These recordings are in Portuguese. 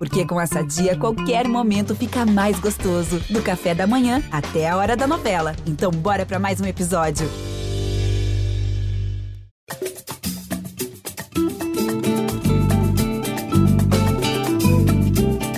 Porque com essa dia, qualquer momento fica mais gostoso. Do café da manhã até a hora da novela. Então, bora para mais um episódio.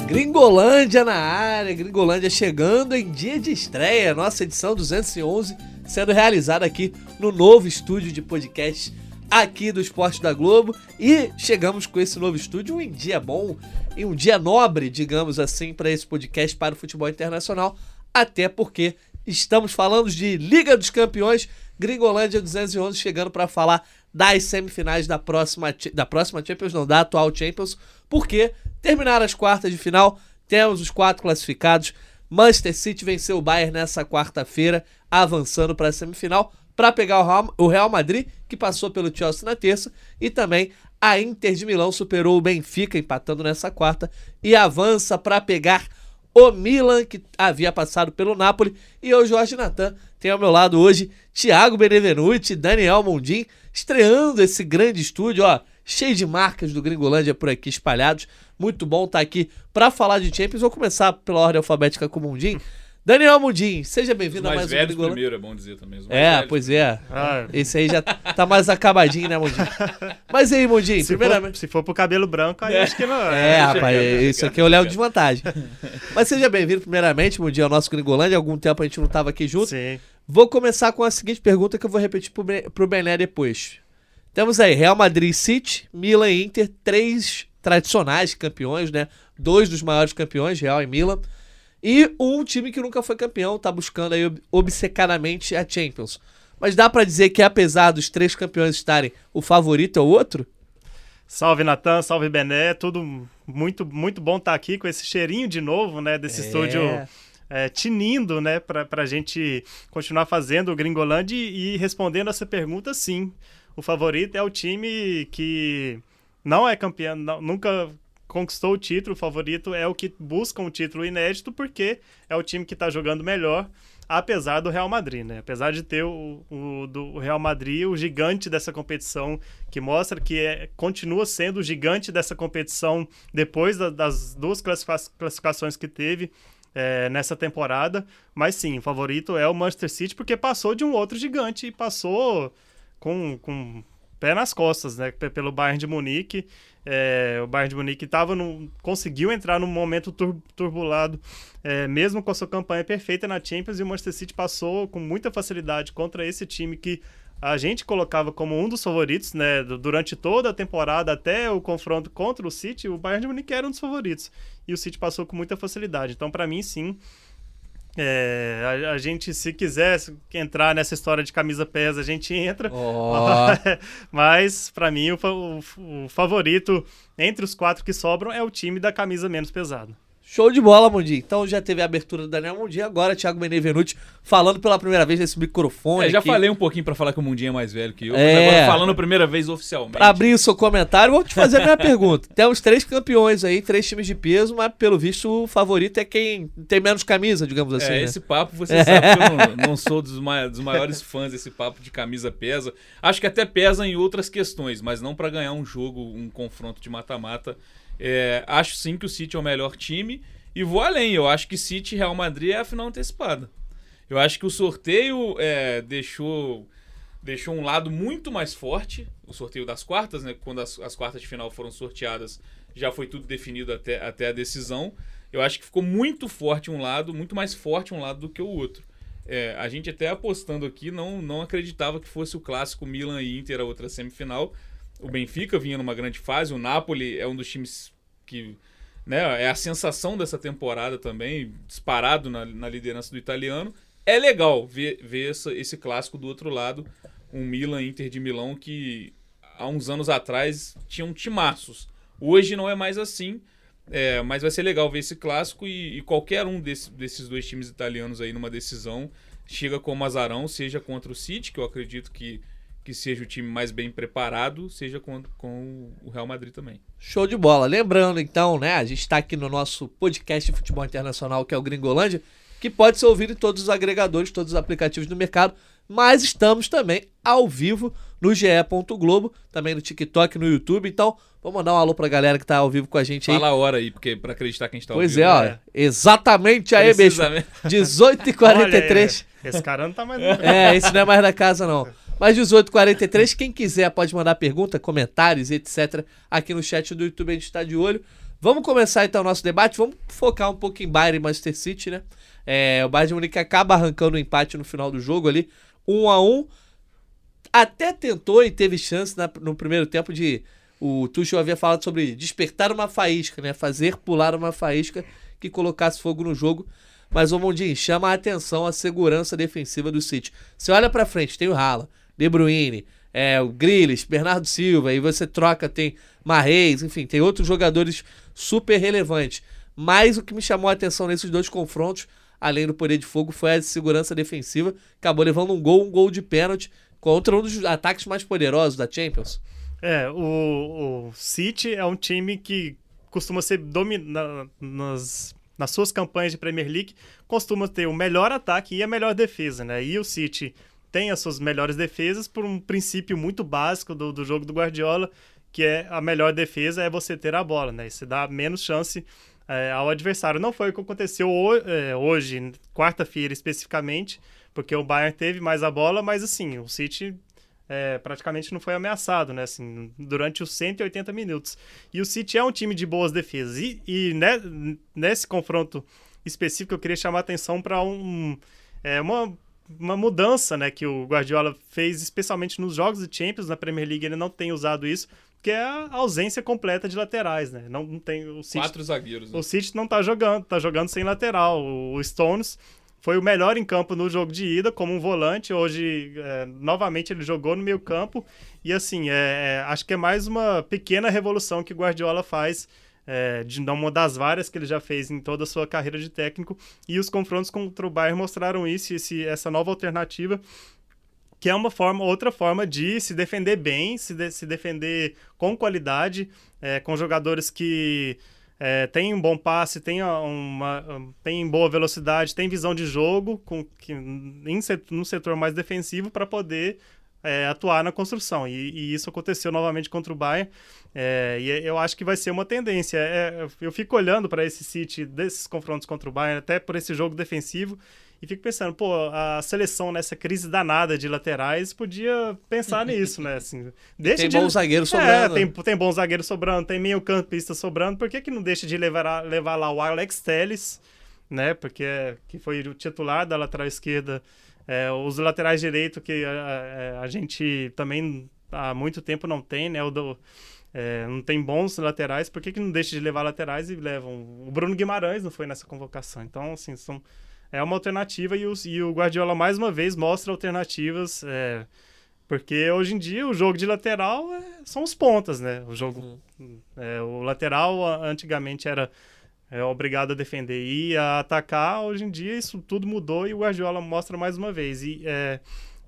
Gringolândia na área, Gringolândia chegando em dia de estreia, nossa edição 211 sendo realizada aqui no novo estúdio de podcast aqui do Esporte da Globo. E chegamos com esse novo estúdio em dia bom, em um dia nobre, digamos assim, para esse podcast para o futebol internacional, até porque estamos falando de Liga dos Campeões, Gringolândia 211 chegando para falar das semifinais da próxima da próxima Champions, não da atual Champions, porque terminaram as quartas de final, temos os quatro classificados. Manchester City venceu o Bayern nessa quarta-feira, avançando para a semifinal para pegar o Real Madrid, que passou pelo Chelsea na terça, e também a Inter de Milão superou o Benfica, empatando nessa quarta, e avança para pegar o Milan, que havia passado pelo Napoli, e eu, Jorge Natan, tenho ao meu lado hoje Thiago Benevenuti, Daniel Mondim, estreando esse grande estúdio, ó, cheio de marcas do Gringolândia por aqui espalhados. Muito bom estar tá aqui para falar de Champions. Vou começar pela ordem alfabética com o Mundim. Daniel Mundim, seja bem-vindo a mais um Gringolândia. primeiro, é bom dizer também. É, velhos. pois é. Ah. Esse aí já tá mais acabadinho, né, Mundim? Mas aí, Mundim, se primeiramente... For, se for pro cabelo branco, aí é. acho que não é. É, rapaz, isso aqui é olhar de vantagem. Mas seja bem-vindo primeiramente, Mundim, ao nosso Gringolândia. Há algum tempo a gente não tava aqui junto. Sim. Vou começar com a seguinte pergunta que eu vou repetir pro, pro Bené depois. Temos aí Real Madrid City, Milan e Inter, três tradicionais campeões, né? Dois dos maiores campeões, Real e Milan. E um time que nunca foi campeão, tá buscando aí obcecadamente a Champions. Mas dá para dizer que apesar dos três campeões estarem, o favorito é o outro? Salve Natan, salve Bené, tudo muito muito bom estar tá aqui com esse cheirinho de novo, né, desse é. estúdio é, tinindo, né, para a gente continuar fazendo o Gringolândia e, e respondendo essa pergunta, sim o favorito é o time que não é campeão, não, nunca conquistou o título. O favorito é o que busca um título inédito, porque é o time que está jogando melhor, apesar do Real Madrid, né? Apesar de ter o, o do Real Madrid, o gigante dessa competição, que mostra que é, continua sendo o gigante dessa competição depois da, das duas classificações que teve. É, nessa temporada, mas sim, o favorito é o Manchester City porque passou de um outro gigante e passou com, com pé nas costas, né? Pelo Bayern de Munique. É, o Bayern de Munique tava no, conseguiu entrar num momento tur, turbulado, é, mesmo com a sua campanha perfeita na Champions, e o Manchester City passou com muita facilidade contra esse time que a gente colocava como um dos favoritos, né? Durante toda a temporada, até o confronto contra o City, o Bayern de Munique era um dos favoritos. E o City passou com muita facilidade. Então, para mim, sim, é, a, a, gente, se quiser entrar nessa história de camisa pesa, a gente entra. Oh. Mas, para mim, o, o, o, favorito entre os quatro que sobram é o time da camisa menos pesada. Show de bola, Mundi. Então já teve a abertura do Daniel Mundi, agora Thiago Benevenuti falando pela primeira vez nesse microfone. É, já aqui. falei um pouquinho para falar que o Mundinho é mais velho que eu, é... agora falando a primeira vez oficialmente. Pra abrir o seu comentário, vou te fazer a minha pergunta. Temos três campeões aí, três times de peso, mas pelo visto o favorito é quem tem menos camisa, digamos assim. É, né? esse papo, você sabe que eu não, não sou dos, mai dos maiores fãs desse papo de camisa pesa. Acho que até pesa em outras questões, mas não para ganhar um jogo, um confronto de mata-mata. É, acho sim que o City é o melhor time e vou além, eu acho que City e Real Madrid é a final antecipada. Eu acho que o sorteio é, deixou, deixou um lado muito mais forte, o sorteio das quartas, né? Quando as, as quartas de final foram sorteadas, já foi tudo definido até, até a decisão. Eu acho que ficou muito forte um lado, muito mais forte um lado do que o outro. É, a gente até apostando aqui não, não acreditava que fosse o clássico Milan e Inter a outra semifinal. O Benfica vinha numa grande fase, o Napoli é um dos times que né? É a sensação dessa temporada também, disparado na, na liderança do italiano. É legal ver, ver essa, esse clássico do outro lado, um Milan Inter de Milão que há uns anos atrás tinham timaços. Hoje não é mais assim, é, mas vai ser legal ver esse clássico e, e qualquer um desse, desses dois times italianos aí numa decisão chega como azarão, seja contra o City, que eu acredito que que seja o time mais bem preparado, seja com, com o Real Madrid também. Show de bola. Lembrando, então, né, a gente está aqui no nosso podcast de futebol internacional, que é o Gringolândia, que pode ser ouvido em todos os agregadores, todos os aplicativos do mercado, mas estamos também ao vivo no GE. Globo, também no TikTok, no YouTube. Então, vamos mandar um alô pra galera que tá ao vivo com a gente aí. Fala a hora aí, porque pra acreditar que a gente tá ao Pois vivo. é, ó. né? Exatamente aí, bicho. Precisamente. 18h43. Olha, esse cara não tá mais. É, esse não é mais da casa, não. Mas 18h43, quem quiser pode mandar pergunta, comentários, etc. Aqui no chat do YouTube, a gente está de olho. Vamos começar então o nosso debate. Vamos focar um pouco em Bayern e Manchester City, né? É, o Bayern de Munique acaba arrancando o empate no final do jogo ali, 1 a 1 Até tentou e teve chance na- no primeiro tempo de. O Tuchel havia falado sobre despertar uma faísca, né? Fazer pular uma faísca que colocasse fogo no jogo. Mas o Mondinho chama a atenção a segurança defensiva do City. Você olha pra frente, tem o Haaland, De Bruyne, é, o Grealish, Bernardo Silva, e você troca, tem Marreis, enfim, tem outros jogadores super relevantes. Mas o que me chamou a atenção nesses dois confrontos, além do poder de fogo, foi a segurança defensiva. Acabou levando um gol, um gol de pênalti contra um dos ataques mais poderosos da Champions. É, o, o City é um time que costuma ser dominado nas, nas suas campanhas de Premier League, costuma ter o melhor ataque e a melhor defesa, né? E o City tem as suas melhores defesas por um princípio muito básico do, do jogo do Guardiola, que é a melhor defesa é você ter a bola, né? Você dá menos chance é, ao adversário. Não foi o que aconteceu é, hoje, quarta-feira especificamente, porque o Bayern teve mais a bola, mas assim, o City é, praticamente não foi ameaçado, né? Assim, durante os 180 minutos. E o City é um time de boas defesas. E, e ne- nesse confronto específico, eu queria chamar a atenção para um, é, uma, uma mudança né, que o Guardiola fez, especialmente nos jogos de Champions, na Premier League, ele não tem usado isso, que é a ausência completa de laterais, né? Não, não tem o City Quatro zagueiros. né? o City não tá jogando, tá jogando sem lateral. O, o Stones foi o melhor em campo no jogo de ida, como um volante. Hoje, é, novamente, ele jogou no meio campo. E assim, é, é, acho que é mais uma pequena revolução que o Guardiola faz. É, de uma das várias que ele já fez em toda a sua carreira de técnico. E os confrontos contra o Bayern mostraram isso, esse, essa nova alternativa que é uma forma, outra forma de se defender bem, se, de- se defender com qualidade, é, com jogadores que é, têm um bom passe, têm uma, um, têm boa velocidade, têm visão de jogo, com, que, em, num setor mais defensivo para poder é, atuar na construção. E, e isso aconteceu novamente contra o Bayern. É, e eu acho que vai ser uma tendência. É, eu fico olhando para esse City desses confrontos contra o Bayern, até por esse jogo defensivo, e fico pensando, pô, a seleção nessa crise danada de laterais podia pensar nisso, né? Assim, deixa Tem de... bons zagueiros É, sobrando. tem, tem bons zagueiros sobrando, tem meio campista sobrando, por que, que não deixa de levar, levar lá o Alex Telles, né? Porque é- que foi o titular da lateral esquerda, é, os laterais direito que a, a- a gente também há muito tempo não tem, né? O do, é, não tem bons laterais, por que, que não deixa de levar laterais e levam? O Bruno Guimarães não foi nessa convocação, então, assim, são, é uma alternativa e o, e o Guardiola mais uma vez mostra alternativas. é, porque hoje em dia o jogo de lateral é- são os pontas, né? O jogo. é, o lateral antigamente era é, obrigado a defender e a atacar. Hoje em dia isso tudo mudou e o Guardiola mostra mais uma vez. E, é,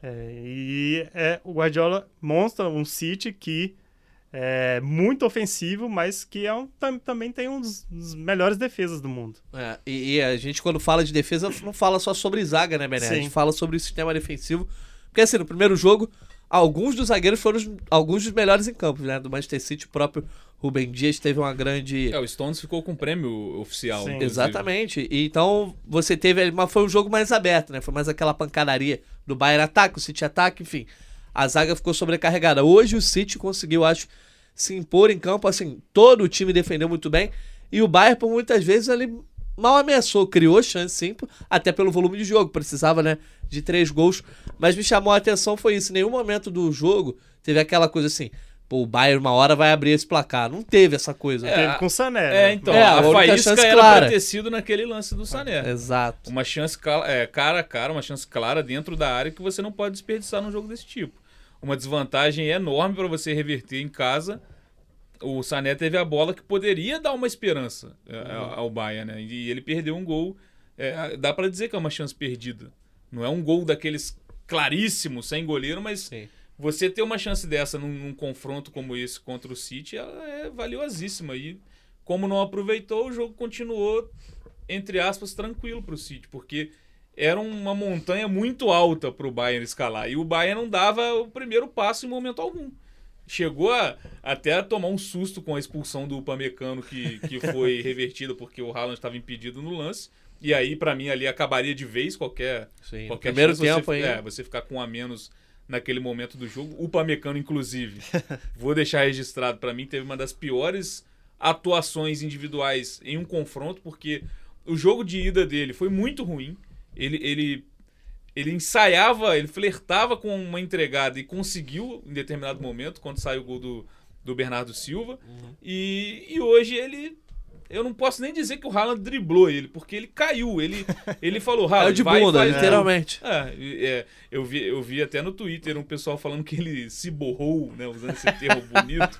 é, e é, o Guardiola mostra um City que é muito ofensivo, mas que é um, tam- também tem um dos, dos melhores defesas do mundo. É, e, e a gente, quando fala de defesa, não fala só sobre zaga, né, Bené? A gente fala sobre o sistema defensivo. Porque, assim, no primeiro jogo, alguns dos zagueiros foram os- alguns dos melhores em campo, né? Do Manchester City, o próprio Rubem Dias teve uma grande. É, o Stones ficou com o prêmio oficial. Exatamente. E então você teve mas foi um jogo mais aberto, né? Foi mais aquela pancadaria do Bayern ataque, o City ataque, enfim. A zaga ficou sobrecarregada. Hoje o City conseguiu, acho, se impor em campo, assim, todo o time defendeu muito bem. E o Bayern, por muitas vezes, ele mal ameaçou, criou chance, sim, até pelo volume de jogo. Precisava, né, de três gols. Mas me chamou a atenção foi isso. Em nenhum momento do jogo teve aquela coisa assim, pô, o Bayern uma hora vai abrir esse placar. Não teve essa coisa. É, Teve com o Sané. É, né? então, É, a a, faísca chance era clara. pra ter sido naquele lance do Sané. Exato. Uma chance é, cara a cara, uma chance clara dentro da área que você não pode desperdiçar num jogo desse tipo. Uma desvantagem enorme para você reverter em casa. O Sané teve a bola que poderia dar uma esperança é, Uhum. ao Bayern, né? E ele perdeu um gol. é, dá para dizer que é uma chance perdida. Não é um gol daqueles claríssimos, sem goleiro, mas Sim. Você ter uma chance dessa num, num confronto como esse contra o City, ela é valiosíssima. E como não aproveitou, o jogo continuou entre aspas, tranquilo para o City, porque era uma montanha muito alta para o Bayern escalar. E o Bayern não dava o primeiro passo em momento algum. Chegou a, até a tomar um susto com a expulsão do Upamecano, que, que foi revertida porque o Haaland estava impedido no lance. E aí, para mim, ali acabaria de vez qualquer, Sim, qualquer primeiro tempo você, aí. é, você ficar com um a menos naquele momento do jogo. O Upamecano, inclusive, vou deixar registrado, para mim, teve uma das piores atuações individuais em um confronto, porque o jogo de ida dele foi muito ruim. Ele, ele, ele ensaiava, ele flertava com uma entregada e conseguiu em determinado momento, quando saiu o gol do, do Bernardo Silva. E, e hoje ele. Eu não posso nem dizer que o Haaland driblou ele, porque ele caiu. Ele, ele falou, Caiu Haaland, de vai bunda, gol." literalmente. É, é, eu, vi, eu vi até no Twitter um pessoal falando que ele se borrou, né? Usando esse termo bonito.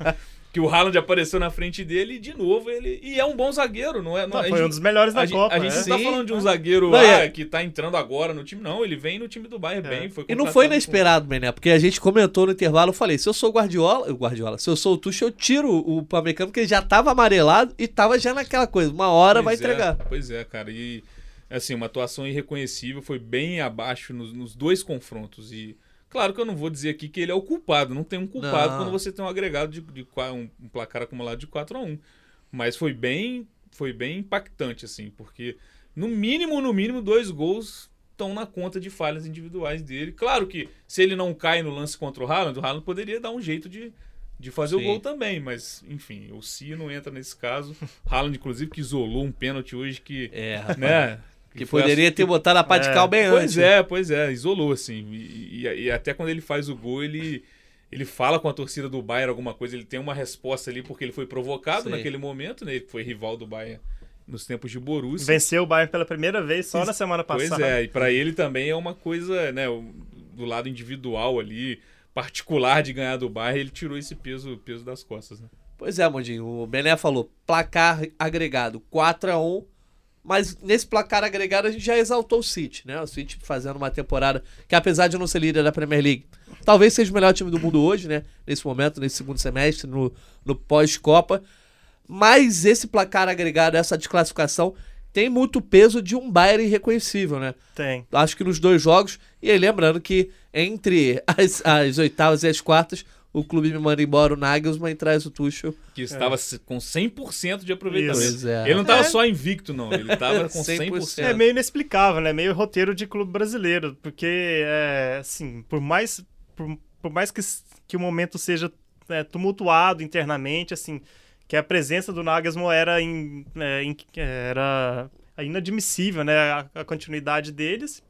Que o Haaland apareceu na frente dele e de novo ele. E é um bom zagueiro, não é? Não, Não, foi gente- um dos melhores da a Copa. a gente né? não tá falando de um zagueiro Não, ah, é. que tá entrando agora no time, não. Ele vem no time do Bayern É. bem. Foi E não foi com- inesperado, Bené, porque a gente comentou no intervalo, eu falei, se eu sou o Guardiola, o Guardiola, se eu sou o Tuchel, eu tiro o Pamecano, porque ele já tava amarelado e tava já naquela coisa, uma hora vai Pois é, entregar. pois é, cara. E assim, uma atuação irreconhecível, foi bem abaixo nos, nos dois confrontos. E claro que eu não vou dizer aqui que ele é o culpado, não tem um culpado Não. quando você tem um agregado de, de um, um placar acumulado de 4 a 1 Mas foi bem, foi bem impactante, assim, porque no mínimo, no mínimo, dois gols estão na conta de falhas individuais dele. Claro que se ele não cai no lance contra o Haaland, o Haaland poderia dar um jeito de, de fazer Sim. o gol também, mas enfim, o Si não entra nesse caso. Haaland, inclusive, que isolou um pênalti hoje que, É, rapaz. né? Que poderia ass- ter botado a pá de É, cal bem antes. Pois é, pois é, isolou, assim. E, e- e até quando ele faz o gol, ele, ele fala com a torcida do Bayern alguma coisa, ele tem uma resposta ali porque ele foi provocado Sim. naquele momento, né? Ele foi rival do Bayern nos tempos de Borussia. Venceu o Bayern pela primeira vez só na semana Pois passada. é, e pra ele também é uma coisa, né, do lado individual ali, particular de ganhar do Bayern, ele tirou esse peso, peso das costas, né? Pois é, Mondinho, o Bené falou, placar agregado 4 a 1 mas nesse placar agregado a gente já exaltou o City, né? O City fazendo uma temporada que apesar de não ser líder da Premier League, talvez seja o melhor time do mundo hoje, né? Nesse momento, nesse segundo semestre, no, no pós-Copa. Mas esse placar agregado, essa desclassificação, tem muito peso de um Bayern irreconhecível, né? Tem. Acho que nos dois jogos, e aí lembrando que entre as, as oitavas e as quartas, o clube me manda embora o Nagelsmann e traz o Tuchel. Que estava se- com 100% de aproveitamento. É. Ele não estava É. só invicto, não. Ele estava com 100%. 100%. É meio inexplicável, né? Meio roteiro de clube brasileiro, porque é, assim, por mais por, por mais que, que o momento seja é, tumultuado internamente, assim, que a presença do Nagelsmann era in- é, in- era inadmissível, né? A, a continuidade deles.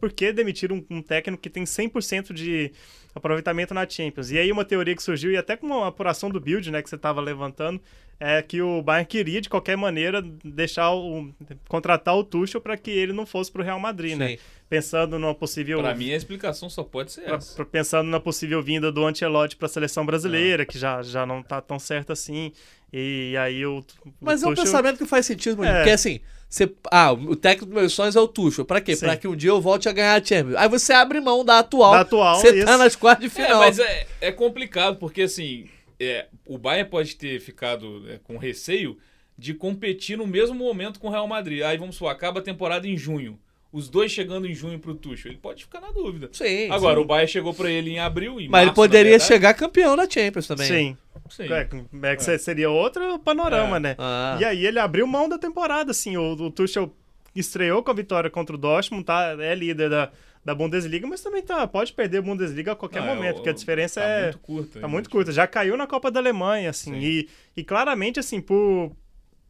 Por que demitir um, um técnico que tem 100% de aproveitamento na Champions? E aí uma teoria que surgiu, e até com uma apuração do Build, né, que você estava levantando, é que o Bayern queria, de qualquer maneira, deixar o... contratar o Tuchel para que ele não fosse para o Real Madrid, né? Sim. Pensando numa possível... Pra mim, a explicação só pode ser pra- essa. pra- pensando na possível vinda do Ancelotti para a seleção brasileira, que já, já não tá tão certo assim. E aí o, o Mas é um Tuchel- pensamento que faz sentido, Mondinho, É. porque assim, você, ah, o técnico dos meus sonhos é o Tuchel. Pra quê? Sim. Pra que um dia eu volte a ganhar a Champions. Aí você abre mão da atual, Da atual, você tá isso. nas quartas de É, final. mas é, é complicado, porque assim, é, o Bayern pode ter ficado é, com receio de competir no mesmo momento com o Real Madrid. Aí vamos supor, acaba a temporada em junho. Os dois chegando em junho pro Tuchel. Ele pode ficar na dúvida. Sim, Agora, sim. o Bayern chegou pra ele em abril, em Mas ele março, poderia na verdade. chegar campeão da Champions também. Sim. Sim. É, é que seria outro panorama, É. né? Ah. E aí ele abriu mão da temporada, assim. O, o Tuchel estreou com a vitória contra o Dortmund, tá? É líder da, da Bundesliga, mas também tá, pode perder a Bundesliga a qualquer Não, é, momento, porque a diferença tá é muito curta. tá muito curta. Já caiu na Copa da Alemanha, assim. Sim. E, e claramente, assim, por,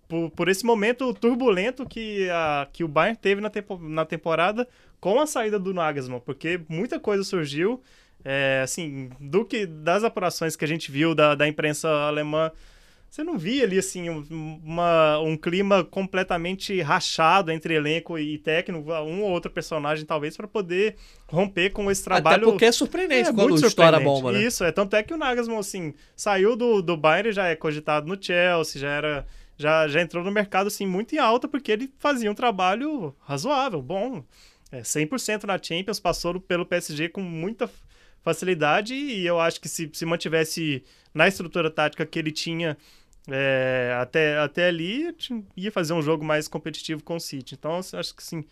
por, por esse momento turbulento que, a, que o Bayern teve na, tempo, na temporada com a saída do Nagelsmann, porque muita coisa surgiu, é, assim, do que das apurações que a gente viu da, da imprensa alemã, você não via ali, assim, um- uma, um clima completamente rachado entre elenco e técnico, um ou outro personagem, talvez, para poder romper com esse trabalho... Até porque é surpreendente É, quando muito estoura a surpreendente. bomba, né? Isso, é. Tanto é que o Nagelsmann, assim, saiu do, do Bayern, já é cogitado no Chelsea, já era... Já, já entrou no mercado, assim, muito em alta, porque ele fazia um trabalho razoável, bom. É, 100% na Champions, passou pelo PSG com muita facilidade e eu acho que se, se mantivesse na estrutura tática que ele tinha é, até, até ali ia fazer um jogo mais competitivo com o City. Então, acho que sim,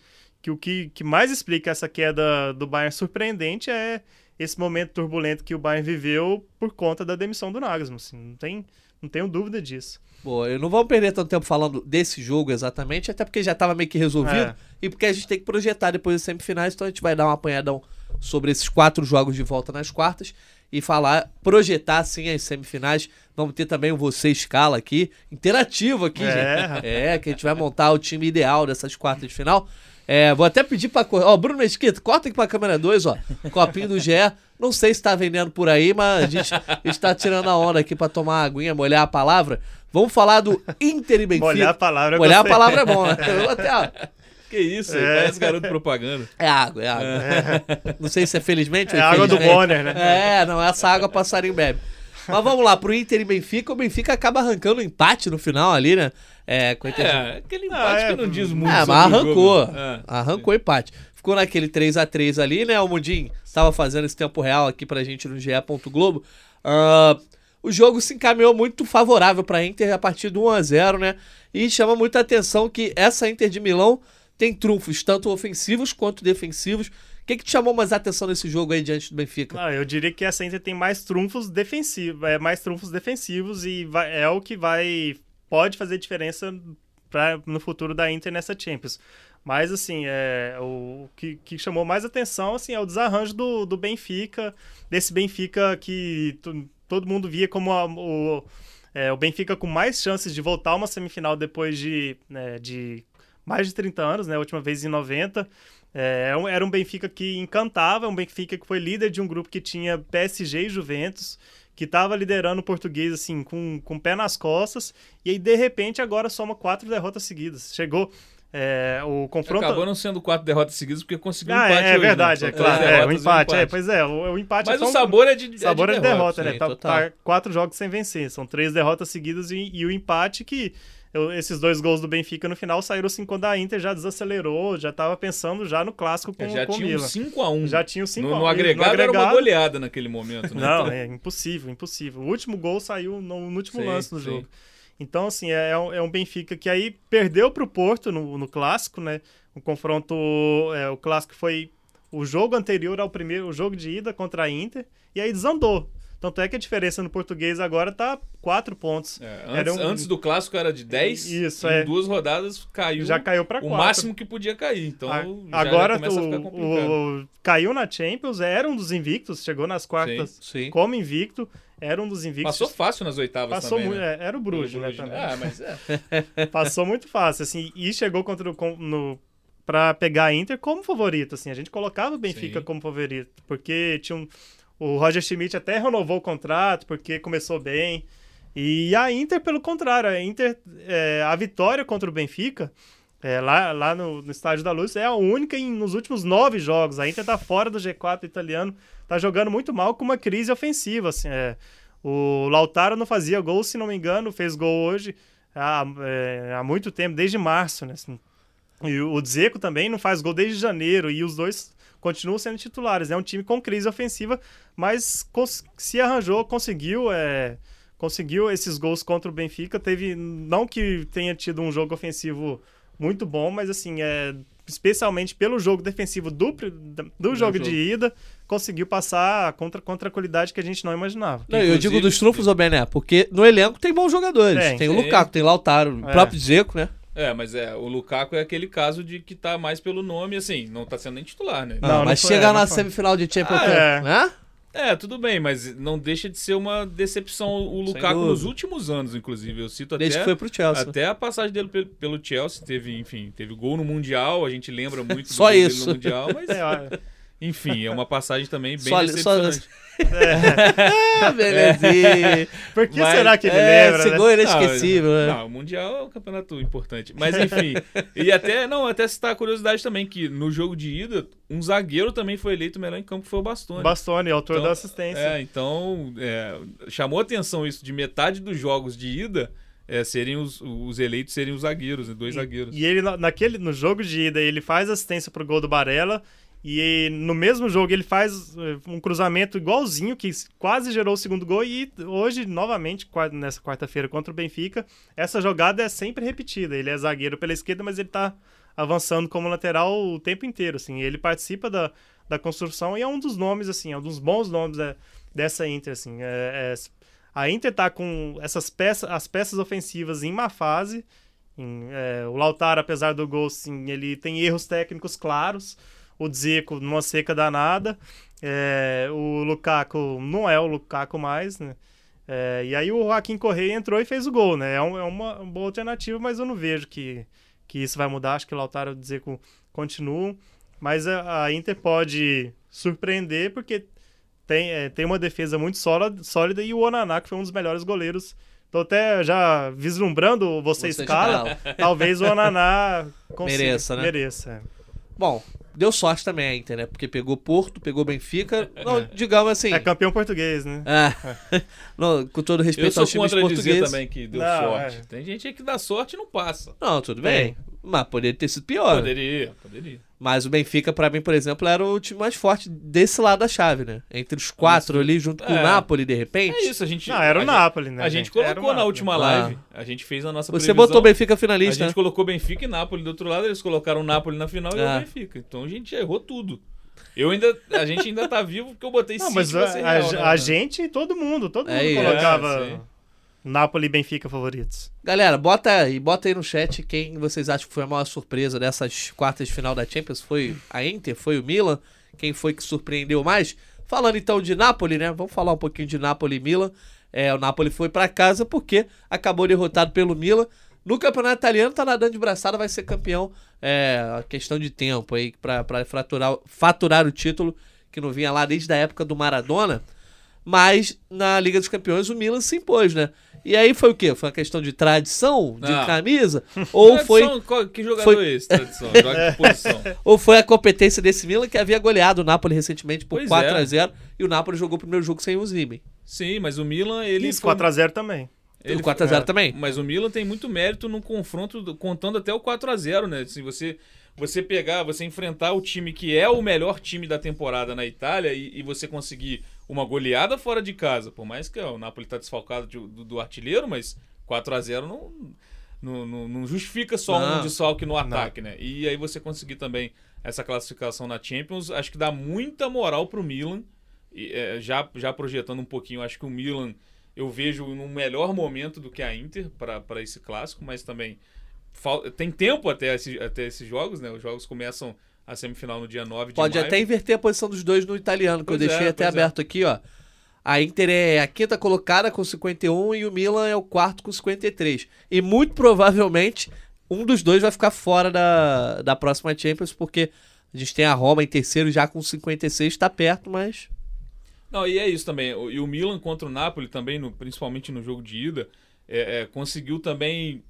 que o que, que mais explica essa queda do Bayern surpreendente é esse momento turbulento que o Bayern viveu por conta da demissão do Nagelsmann. Assim, não, tem, não tenho dúvida disso. Boa, eu não vou perder tanto tempo falando desse jogo exatamente, até porque já estava meio que resolvido É. e porque a gente tem que projetar depois das semifinais, então a gente vai dar um apanhadão sobre esses quatro jogos de volta nas quartas e falar, projetar sim as semifinais. Vamos ter também o Você Escala aqui, interativo aqui, É. gente. É, que a gente vai montar o time ideal dessas quartas de final. É, vou até pedir pra. Ó, Bruno Mesquita, corta aqui pra câmera 2, ó. Copinho do GE. Não sei se tá vendendo por aí, mas a gente está tirando a onda aqui pra tomar uma aguinha, molhar a palavra. Vamos falar do Inter e Benfica. Molhar a palavra eu Molhar a palavra é bom, né? Eu até, ó, Que isso, É. parece garoto propaganda. é água, é água. Não sei se é felizmente ou É a água do. Bonner, né? É, não, essa água passarinho bebe. Mas vamos lá, pro Inter e Benfica, o Benfica acaba arrancando um empate no final ali, né? É, com a Inter... É, aquele empate é, que não diz muito Ah, sobre mas o arrancou. jogo. É, arrancou o empate. Ficou naquele 3 a 3 ali, né? O Mundinho estava fazendo esse tempo real aqui pra gente no GE. Globo. Ah, o jogo se encaminhou muito favorável pra Inter a partir do 1 a 0 né? E chama muita atenção que essa Inter de Milão tem trunfos, tanto ofensivos quanto defensivos. Que, que te chamou mais atenção nesse jogo aí diante do Benfica? Ah, eu diria que essa Inter tem mais trunfos defensivos, é mais trunfos defensivos e vai- é o que vai pode fazer diferença pra, no futuro da Inter nessa Champions. Mas assim, é, o que, que chamou mais atenção assim é o desarranjo do, do Benfica, desse Benfica que to- todo mundo via como a- o, é, o Benfica com mais chances de voltar a uma semifinal depois de, né, de mais de 30 anos, né? A última vez em 90. É, um- era um Benfica que encantava, um Benfica que foi líder de um grupo que tinha PSG e Juventus, que estava liderando o português assim com, com o pé nas costas, e aí de repente agora soma quatro derrotas seguidas. Chegou é, o confronto. Acabou não sendo quatro derrotas seguidas porque conseguiu um Ah, empate é, é hoje, né? verdade, São é claro. É, o derrotas e um empate, é, pois é, o, o empate Mas é o um- sabor é de, sabor é de derrota, sim, né? Tá, tá quatro jogos sem vencer. São três derrotas seguidas e, e o empate que eu- esses dois gols do Benfica no final saíram assim quando a Inter já desacelerou, já tava pensando já no clássico com, Já com o tinha um Milan. 5x1. Já tinha o 5 no, a 1. no, agregado era uma goleada naquele momento, né? Não, Então, é impossível, impossível. O último gol saiu no, no último Sim, lance do sim. jogo. Então, assim, é, é um, é um Benfica que aí perdeu pro Porto no, no clássico, né? O confronto. é, o clássico foi o jogo anterior ao primeiro, o jogo de ida contra a Inter, e aí desandou. Tanto é que a diferença no português agora tá quatro pontos. é, antes, um- antes do clássico era de 10. Isso, em é. duas rodadas caiu Já caiu pra o quatro. máximo que podia cair. Então A- já- agora já começa a ficar o, complicado. o- caiu na Champions, era um dos invictos, chegou nas quartas Sim. como invicto, era um dos invictos. Passou fácil nas oitavas Passou também, muito, né? é, era o Bruges, né, Bruges, também. Ah, mas é. Passou muito fácil, assim, e chegou contra o, no para pegar a Inter como favorito, assim, a gente colocava o Benfica Sim. como favorito, porque tinha um, o Roger Schmidt até renovou o contrato, porque começou bem, e a Inter, pelo contrário, a Inter, é, a vitória contra o Benfica, é, lá, lá no, no Estádio da Luz, é a única em, nos últimos nove jogos, a Inter tá fora do G4 italiano, tá jogando muito mal com uma crise ofensiva, assim, é, o Lautaro não fazia gol, se não me engano, fez gol hoje há, é, há muito tempo, desde março, né? assim. E o Dzeko também não faz gol desde janeiro, e os dois continuam sendo titulares. É um time com crise ofensiva, mas se arranjou, conseguiu, é, conseguiu esses gols contra o Benfica. Teve, não que tenha tido um jogo ofensivo muito bom, mas assim, é, especialmente pelo jogo defensivo do, do jogo, de ida, conseguiu passar contra, contra a qualidade que a gente não imaginava. Não, eu digo dos trunfos, ô Bené, porque no elenco tem bons jogadores. Tem, Tem, o tem. Lukaku, tem Lautaro, o É. próprio Zeco, né? É, mas é, o Lukaku é aquele caso de que tá mais pelo nome, assim, não tá sendo nem titular, né? Ah, Não, mas não foi, chegar não na foi. semifinal de Champions Ah, League, é. né? É, tudo bem, mas não deixa de ser uma decepção o Lukaku nos últimos anos, inclusive. Eu cito até, Desde que foi pro Chelsea. até a passagem dele pe- pelo Chelsea, teve, enfim, teve gol no Mundial, a gente lembra muito do Só gol dele isso. no Mundial, mas É, enfim, é uma passagem também bem Só- só- decepcionante. Ah, belezinha. por que Mas- será que ele é, lembra? esse né? gol é Não, inesquecível, né? Não, o Mundial é um campeonato importante. Mas enfim. e até, não, até citar a curiosidade também, que no jogo de ida, um zagueiro também foi eleito melhor em campo, que foi o Bastoni. Bastoni, autor Então, da assistência. É, então é, chamou atenção isso de metade dos jogos de ida é, serem os, os eleitos serem os zagueiros, né, dois zagueiros. E ele, na- naquele, no jogo de ida, ele faz assistência pro gol do Barella E no mesmo jogo ele faz eh, um cruzamento igualzinho, que quase gerou o segundo gol. E hoje, novamente, nessa quarta-feira contra o Benfica, essa jogada é sempre repetida. Ele é zagueiro pela esquerda, mas ele tá avançando como lateral o tempo inteiro. Assim. Ele participa da, da construção e é um dos nomes, assim, é um dos bons nomes da, dessa Inter. Assim. É, é, a Inter tá com essas peças, as peças ofensivas em má fase. Em, é, o Lautaro, apesar do gol, sim, ele tem erros técnicos claros o Zico numa seca danada. É, o Lukaku não é o Lukaku mais, né? É, e aí o Joaquim Correia entrou e fez o gol, né? É, um, é uma, boa alternativa, mas eu não vejo que, que isso vai mudar. Acho que o Lautaro e o Zico continuam. Mas a, a, Inter pode surpreender porque tem, é, tem uma defesa muito sólida, sólida e o Onaná, que foi um dos melhores goleiros Tô até já vislumbrando você, você escala. escala. Talvez o Onaná consiga, mereça, né? Mereça. Bom, deu sorte também a Inter, né? Porque pegou Porto, pegou Benfica. Não, é. digamos assim. É campeão português, né? É. não, com todo respeito aos times portugueses. também que deu não, sorte. É. Tem gente aí que dá sorte e não passa. Não, tudo bem. Mas poderia ter sido pior. Poderia, poderia. Mas o Benfica, para mim, por exemplo, era o time mais forte desse lado da chave, né? Entre os quatro isso. ali, junto com é. o Napoli, de repente. É isso, a gente. Não, era o Napoli, né? A gente, colocou na última live. Ah. A gente fez a nossa Você previsão. botou Benfica finalista. A gente né? colocou Benfica e Napoli do outro lado, eles colocaram o Napoli na final e o ah. Benfica. Então a gente errou tudo. Eu ainda, a gente ainda tá vivo porque eu botei Não, mas a, real, a, né, a gente e todo mundo, todo é mundo colocava. É, Napoli e Benfica favoritos. Galera, bota aí, bota aí no chat quem vocês acham que foi a maior surpresa dessas quartas de final da Champions. Foi a Inter? Foi o Milan? Quem foi que surpreendeu mais? Falando então de Napoli, né? Vamos falar um pouquinho de Napoli e Milan. É, o Napoli foi para casa porque acabou derrotado pelo Milan. No campeonato italiano tá nadando de braçada, vai ser campeão. É questão de tempo aí para faturar, faturar o título que não vinha lá desde a época do Maradona. Mas na Liga dos Campeões o Milan se impôs, né? E aí foi o quê? Foi uma questão de tradição, de ah. camisa? Ou tradição, foi. Qual, que jogador foi... é esse, tradição? Joga que posição? Ou foi a competência desse Milan que havia goleado o Napoli recentemente por 4x0 é. e o Napoli jogou o primeiro jogo sem o Zimmer. Sim, mas o Milan. Ele Isso, foi... 4x0 também. Ele, o 4x0 é. também. Mas o Milan tem muito mérito no confronto, contando até o 4x0, né? Se você, você pegar, você enfrentar o time que é o melhor time da temporada na Itália e, e você conseguir uma goleada fora de casa, por mais que ó, o Napoli está desfalcado de, do, do, artilheiro, mas 4 a 0 não, não, não, não justifica só não, um desfalque no ataque, não. né? E aí você conseguir também essa classificação na Champions, acho que dá muita moral pro Milan. E, é, já, já projetando um pouquinho, acho que o Milan eu vejo num melhor momento do que a Inter para esse clássico, mas também tem tempo até, esse, até esses jogos, né? Os jogos começam a semifinal no dia 9 de Pode maio. até inverter a posição dos dois no italiano, que pois eu deixei é, até é. aberto é. aqui, ó. A Inter é a quinta colocada com 51 e o Milan é o quarto com 53. E muito provavelmente um dos dois vai ficar fora da, da próxima Champions, porque a gente tem a Roma em terceiro já com 56, está perto, mas. Não, e é isso também. E o Milan contra o Napoli também, no, principalmente no jogo de ida, é, é, conseguiu também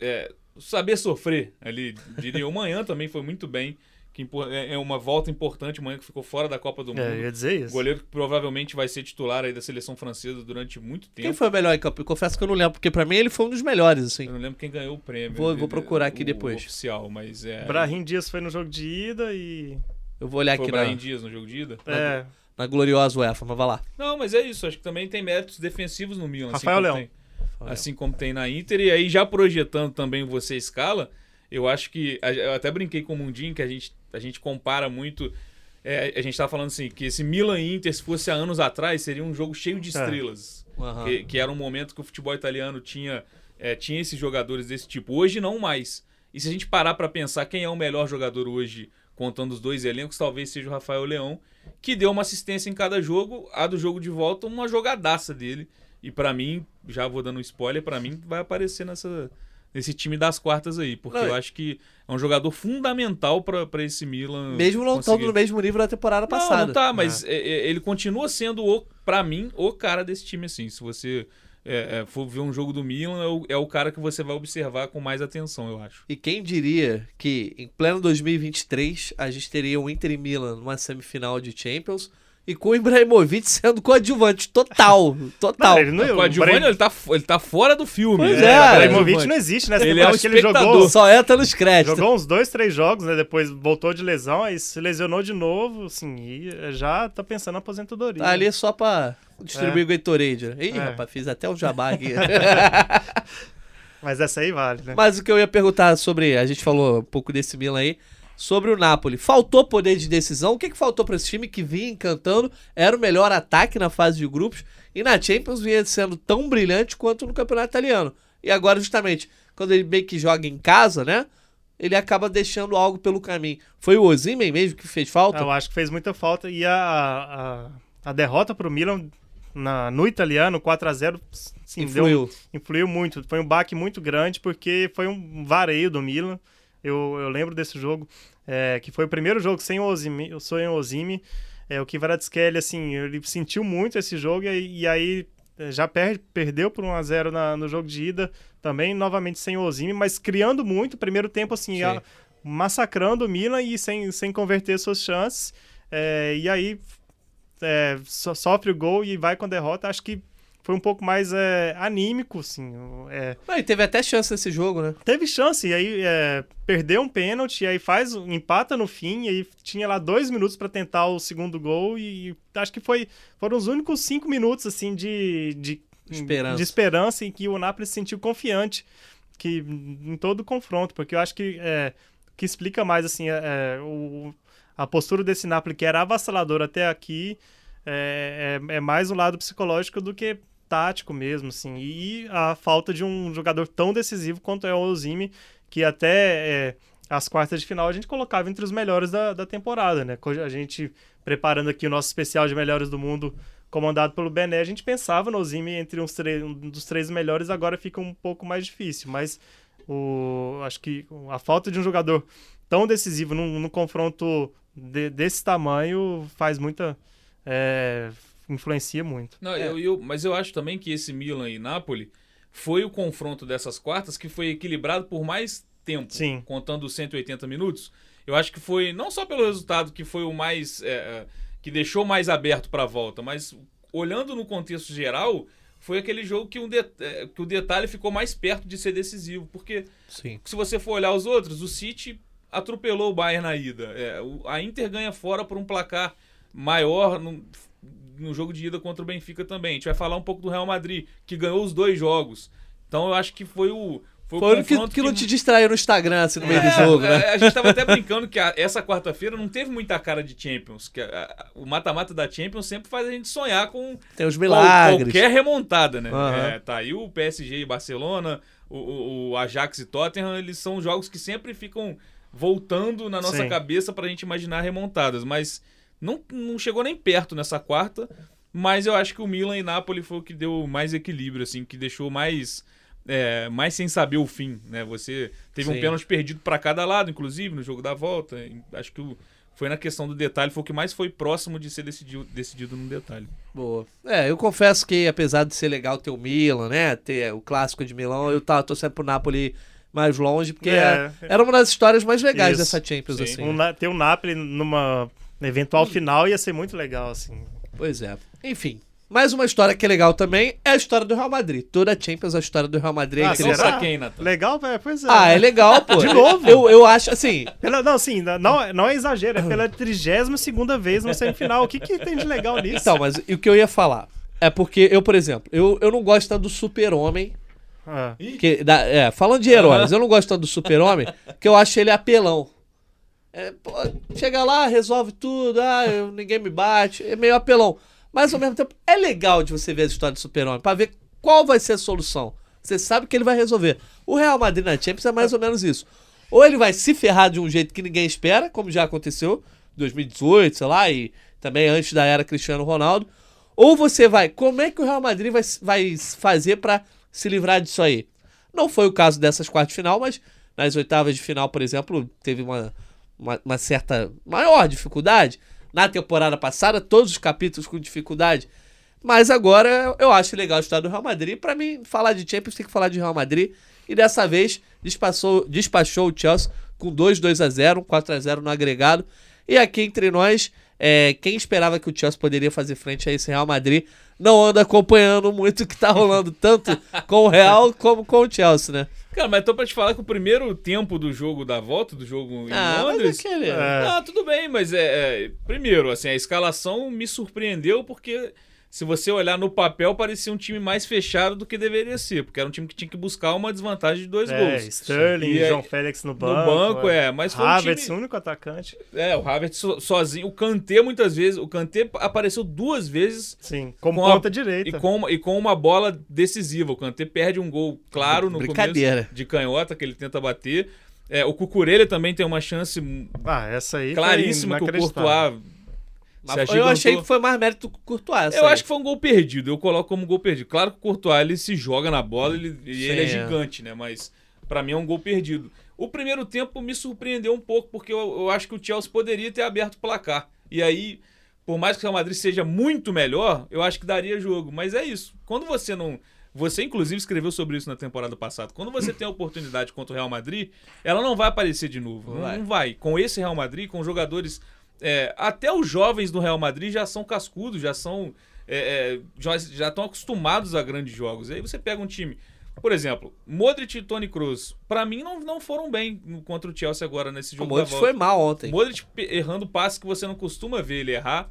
é, saber sofrer ali. Diria, o Manhã também foi muito bem que é, é uma volta importante, manhã que ficou fora da Copa do é, Mundo. É, ia dizer isso. Goleiro que provavelmente vai ser titular aí da seleção francesa durante muito tempo. Quem foi o melhor em campo? Eu confesso que eu não lembro, porque para mim ele foi um dos melhores, assim. Eu não lembro quem ganhou o prêmio. Vou, vou procurar aqui depois. oficial, mas é... Brahim Dias foi no jogo de ida e... Eu vou olhar foi aqui o Brahim na... Dias no jogo de ida? É. Na, na gloriosa UEFA, mas vai lá. Não, mas é isso. Acho que também tem méritos defensivos no Milan. Assim Rafael assim Leão. Tem, assim como tem na Inter. E aí já projetando também você escala eu acho que. Eu até brinquei com o Mundinho que a gente, a gente compara muito. É, a gente estava falando assim, que esse Milan Inter, se fosse há anos atrás, seria um jogo cheio de é. estrelas. É. Uhum. Que, que, era um momento que o futebol italiano tinha, é, tinha esses jogadores desse tipo. Hoje não mais. E se a gente parar para pensar quem é o melhor jogador hoje, contando os dois elencos, talvez seja o Rafael Leão, que deu uma assistência em cada jogo, a do jogo de volta, uma jogadaça dele. E para mim, já vou dando um spoiler, para mim vai aparecer nessa, nesse time das quartas aí, porque não, eu acho que é um jogador fundamental para esse Milan. Mesmo não estando no mesmo nível da temporada passada. Não, não tá, mas é. É, ele continua sendo, o para mim, o cara desse time, assim. Se você é, é, for ver um jogo do Milan, é o, é o, cara que você vai observar com mais atenção, eu acho. E quem diria que em pleno 2023 a gente teria o Inter e Milan numa semifinal de Champions e com o Ibrahimovic sendo coadjuvante total. Total. Não, ele não- O coadjuvante, ele tá, ele tá fora do filme. Pois né? é, O é, Ibrahimovic não existe, né? Ele é um Acho que ele jogou, Só entra nos créditos. jogou uns dois, três jogos, né? Depois voltou de lesão, aí se lesionou de novo, assim, e já tá pensando na aposentadoria. Tá ali só pra distribuir É. o Gatorade. né? Ih, É. rapaz, fiz até o jabá aqui. Mas essa aí vale, né? Mas o que eu ia perguntar sobre, a gente falou um pouco desse Milan aí, sobre o Napoli. Faltou poder de decisão? O que, que faltou para esse time que vinha encantando? Era o melhor ataque na fase de grupos e na Champions vinha sendo tão brilhante quanto no Campeonato Italiano. E agora, justamente, quando ele meio que joga em casa, né? Ele acaba deixando algo pelo caminho. Foi o Osimhen mesmo que fez falta? Eu acho que fez muita falta. E a, a, a derrota pro Milan na, no italiano, 4x0, sim, deu- Influiu. influiu muito. Foi um baque muito grande, porque foi um vareio do Milan. Eu, eu lembro desse jogo, é, que foi o primeiro jogo sem o Ozimi, sem o Ozimi. É, o Kvaratskhelia, assim, ele sentiu muito esse jogo e, e aí é, já per- perdeu por 1x0 na- no jogo de ida, também novamente sem o Ozimi, mas criando muito, primeiro tempo, assim, Sim. a- massacrando o Milan e sem, sem converter suas chances. É, e aí é, so- sofre o gol e vai com a derrota. Acho que foi um pouco mais é, anímico, assim. É, Não, e teve até chance nesse jogo, né? teve chance, e aí é, perdeu um pênalti, aí faz, empata no fim, e aí tinha lá dois minutos para tentar o segundo gol, e acho que foi, foram os únicos cinco minutos, assim, de, de, Esperança. de esperança em que o Napoli se sentiu confiante que, em todo o confronto, porque eu acho que é, que explica mais, assim, é, é, o, a postura desse Napoli, que era avassalador até aqui, é, é, é mais o lado psicológico do que tático mesmo, assim, e a falta de um jogador tão decisivo quanto é o Ozimi, que até é, as quartas de final a gente colocava entre os melhores da, da temporada, né? A gente preparando aqui o nosso especial de melhores do mundo comandado pelo Bené, a gente pensava no Ozimi entre uns um dos três melhores, agora fica um pouco mais difícil, mas o, acho que a falta de um jogador tão decisivo num, num confronto de- desse tamanho faz muita é, influencia muito. Não, É. eu, eu- mas eu acho também que esse Milan e Napoli foi o confronto dessas quartas que foi equilibrado por mais tempo, Sim. contando os 180 minutos. Eu acho que foi não só pelo resultado que foi o mais é, é, que deixou mais aberto para a volta, mas olhando no contexto geral, foi aquele jogo que, um de- é, que o detalhe ficou mais perto de ser decisivo, porque Sim. se você for olhar os outros, o City atropelou o Bayern na ida. É, a Inter ganha fora por um placar maior no, no jogo de ida contra o Benfica também. A gente vai falar um pouco do Real Madrid, que ganhou os dois jogos. Então eu acho que foi o. Foi, Foi o que, confronto que não te distraiu no Instagram, assim, no meio do jogo, é, né? A gente tava até brincando que a- essa quarta-feira não teve muita cara de Champions. Que a- a- o mata-mata da Champions sempre faz a gente sonhar com Tem os qual- milagres. qualquer remontada, né? Aham. É, tá aí o PSG e Barcelona, o, o- o Ajax e Tottenham, eles são jogos que sempre ficam voltando na nossa Sim. cabeça pra gente imaginar remontadas. Mas não, não chegou nem perto nessa quarta. Mas eu acho que o Milan e Napoli foi o que deu mais equilíbrio, assim, que deixou mais. é, mais sem saber o fim, né? Você teve Sim. um pênalti perdido pra cada lado, inclusive, no jogo da volta. Acho que o- foi na questão do detalhe, foi o que mais foi próximo de ser decidido, decidido num detalhe. Boa. É, eu confesso que apesar de ser legal ter o Milan, né? Ter o clássico de Milão, eu tava torcendo pro Napoli mais longe, porque É. era uma das histórias mais legais Isso. dessa Champions, Sim. assim. Um, ter o Napoli numa eventual final ia ser muito legal, assim. Pois é. Enfim. Mais uma história que é legal também é a história do Real Madrid. Toda a Champions, a história do Real Madrid é Ah, interessante. pra quem, Nathan? Legal, é, pois é. Ah, é legal, pô. De novo? Eu, eu acho, assim, Pela, não, sim, não, não é exagero, é pela 32 vez no semifinal. O que, que tem de legal nisso? Então, mas o que eu ia falar é porque eu, por exemplo, eu, eu não gosto tanto do super-homem. Ah, Que, da- é, falando de heróis, eu não gosto tanto do super-homem, que eu acho ele apelão. É, pô, chega lá, resolve tudo, ah, eu- ninguém me bate, é meio apelão. Mas ao mesmo tempo, é legal de você ver a história do super-homem, pra ver qual vai ser a solução. Você sabe que ele vai resolver. O Real Madrid na Champions é mais ou menos isso. Ou ele vai se ferrar de um jeito que ninguém espera, como já aconteceu em 2018, sei lá, e também antes da era Cristiano Ronaldo. Ou você vai, como é que o Real Madrid vai, vai fazer pra se livrar disso aí? Não foi o caso dessas quartas de final, mas nas oitavas de final, por exemplo, teve uma, uma, uma certa maior dificuldade. Na temporada passada, todos os capítulos com dificuldade. Mas agora eu acho legal a história do Real Madrid. Pra mim, falar de Champions tem que falar de Real Madrid. E dessa vez despachou, despachou o Chelsea com 2 2 a 0 um 4 a 0 no agregado. E aqui entre nós, é, quem esperava que o Chelsea poderia fazer frente a esse Real Madrid não anda acompanhando muito o que tá rolando, tanto com o Real como com o Chelsea, né? Cara, mas tô pra te falar que o primeiro tempo do jogo da volta, do jogo em Ah, mas Londres. aquele... É. Ah, tudo bem, mas é, é, Primeiro, assim, a escalação me surpreendeu porque. Se você olhar no papel, parecia um time mais fechado do que deveria ser, porque era um time que tinha que buscar uma desvantagem de dois É, gols. Sterling, E João Félix no No banco. banco, é, mas foi um Havertz, time... o único atacante. É, o Havertz so- sozinho. O Kanté, muitas vezes. O Kanté apareceu duas vezes Sim, como Com a- ponta direita. e com, uma- e com uma bola decisiva. O Kanté perde um gol claro no começo de canhota, que ele tenta bater. É, o Cucurella também tem uma chance Ah, essa aí claríssima que o. Courtois eu achei que foi mais mérito do Courtois. Eu aí. acho que foi um gol perdido. Eu coloco como gol perdido. Claro que o Courtois ele se joga na bola ele, e Sim, ele é é. gigante, né? Mas pra mim é um gol perdido. O primeiro tempo me surpreendeu um pouco, porque eu, eu acho que o Chelsea poderia ter aberto o placar. E aí, por mais que o Real Madrid seja muito melhor, eu acho que daria jogo. Mas é isso. Quando você não. Você, inclusive, escreveu sobre isso na temporada passada. Quando você tem a oportunidade contra o Real Madrid, ela não vai aparecer de novo. Não Vai. não vai. Com esse Real Madrid, com jogadores. É, até os jovens do Real Madrid já são cascudos, já são. é, é, já, já estão acostumados a grandes jogos. Aí você pega um time. Por exemplo, Modric e Toni Kroos, pra mim não, não foram bem contra o Chelsea agora nesse O jogo Modric da volta. foi mal ontem. Modric errando passes que você não costuma ver ele errar.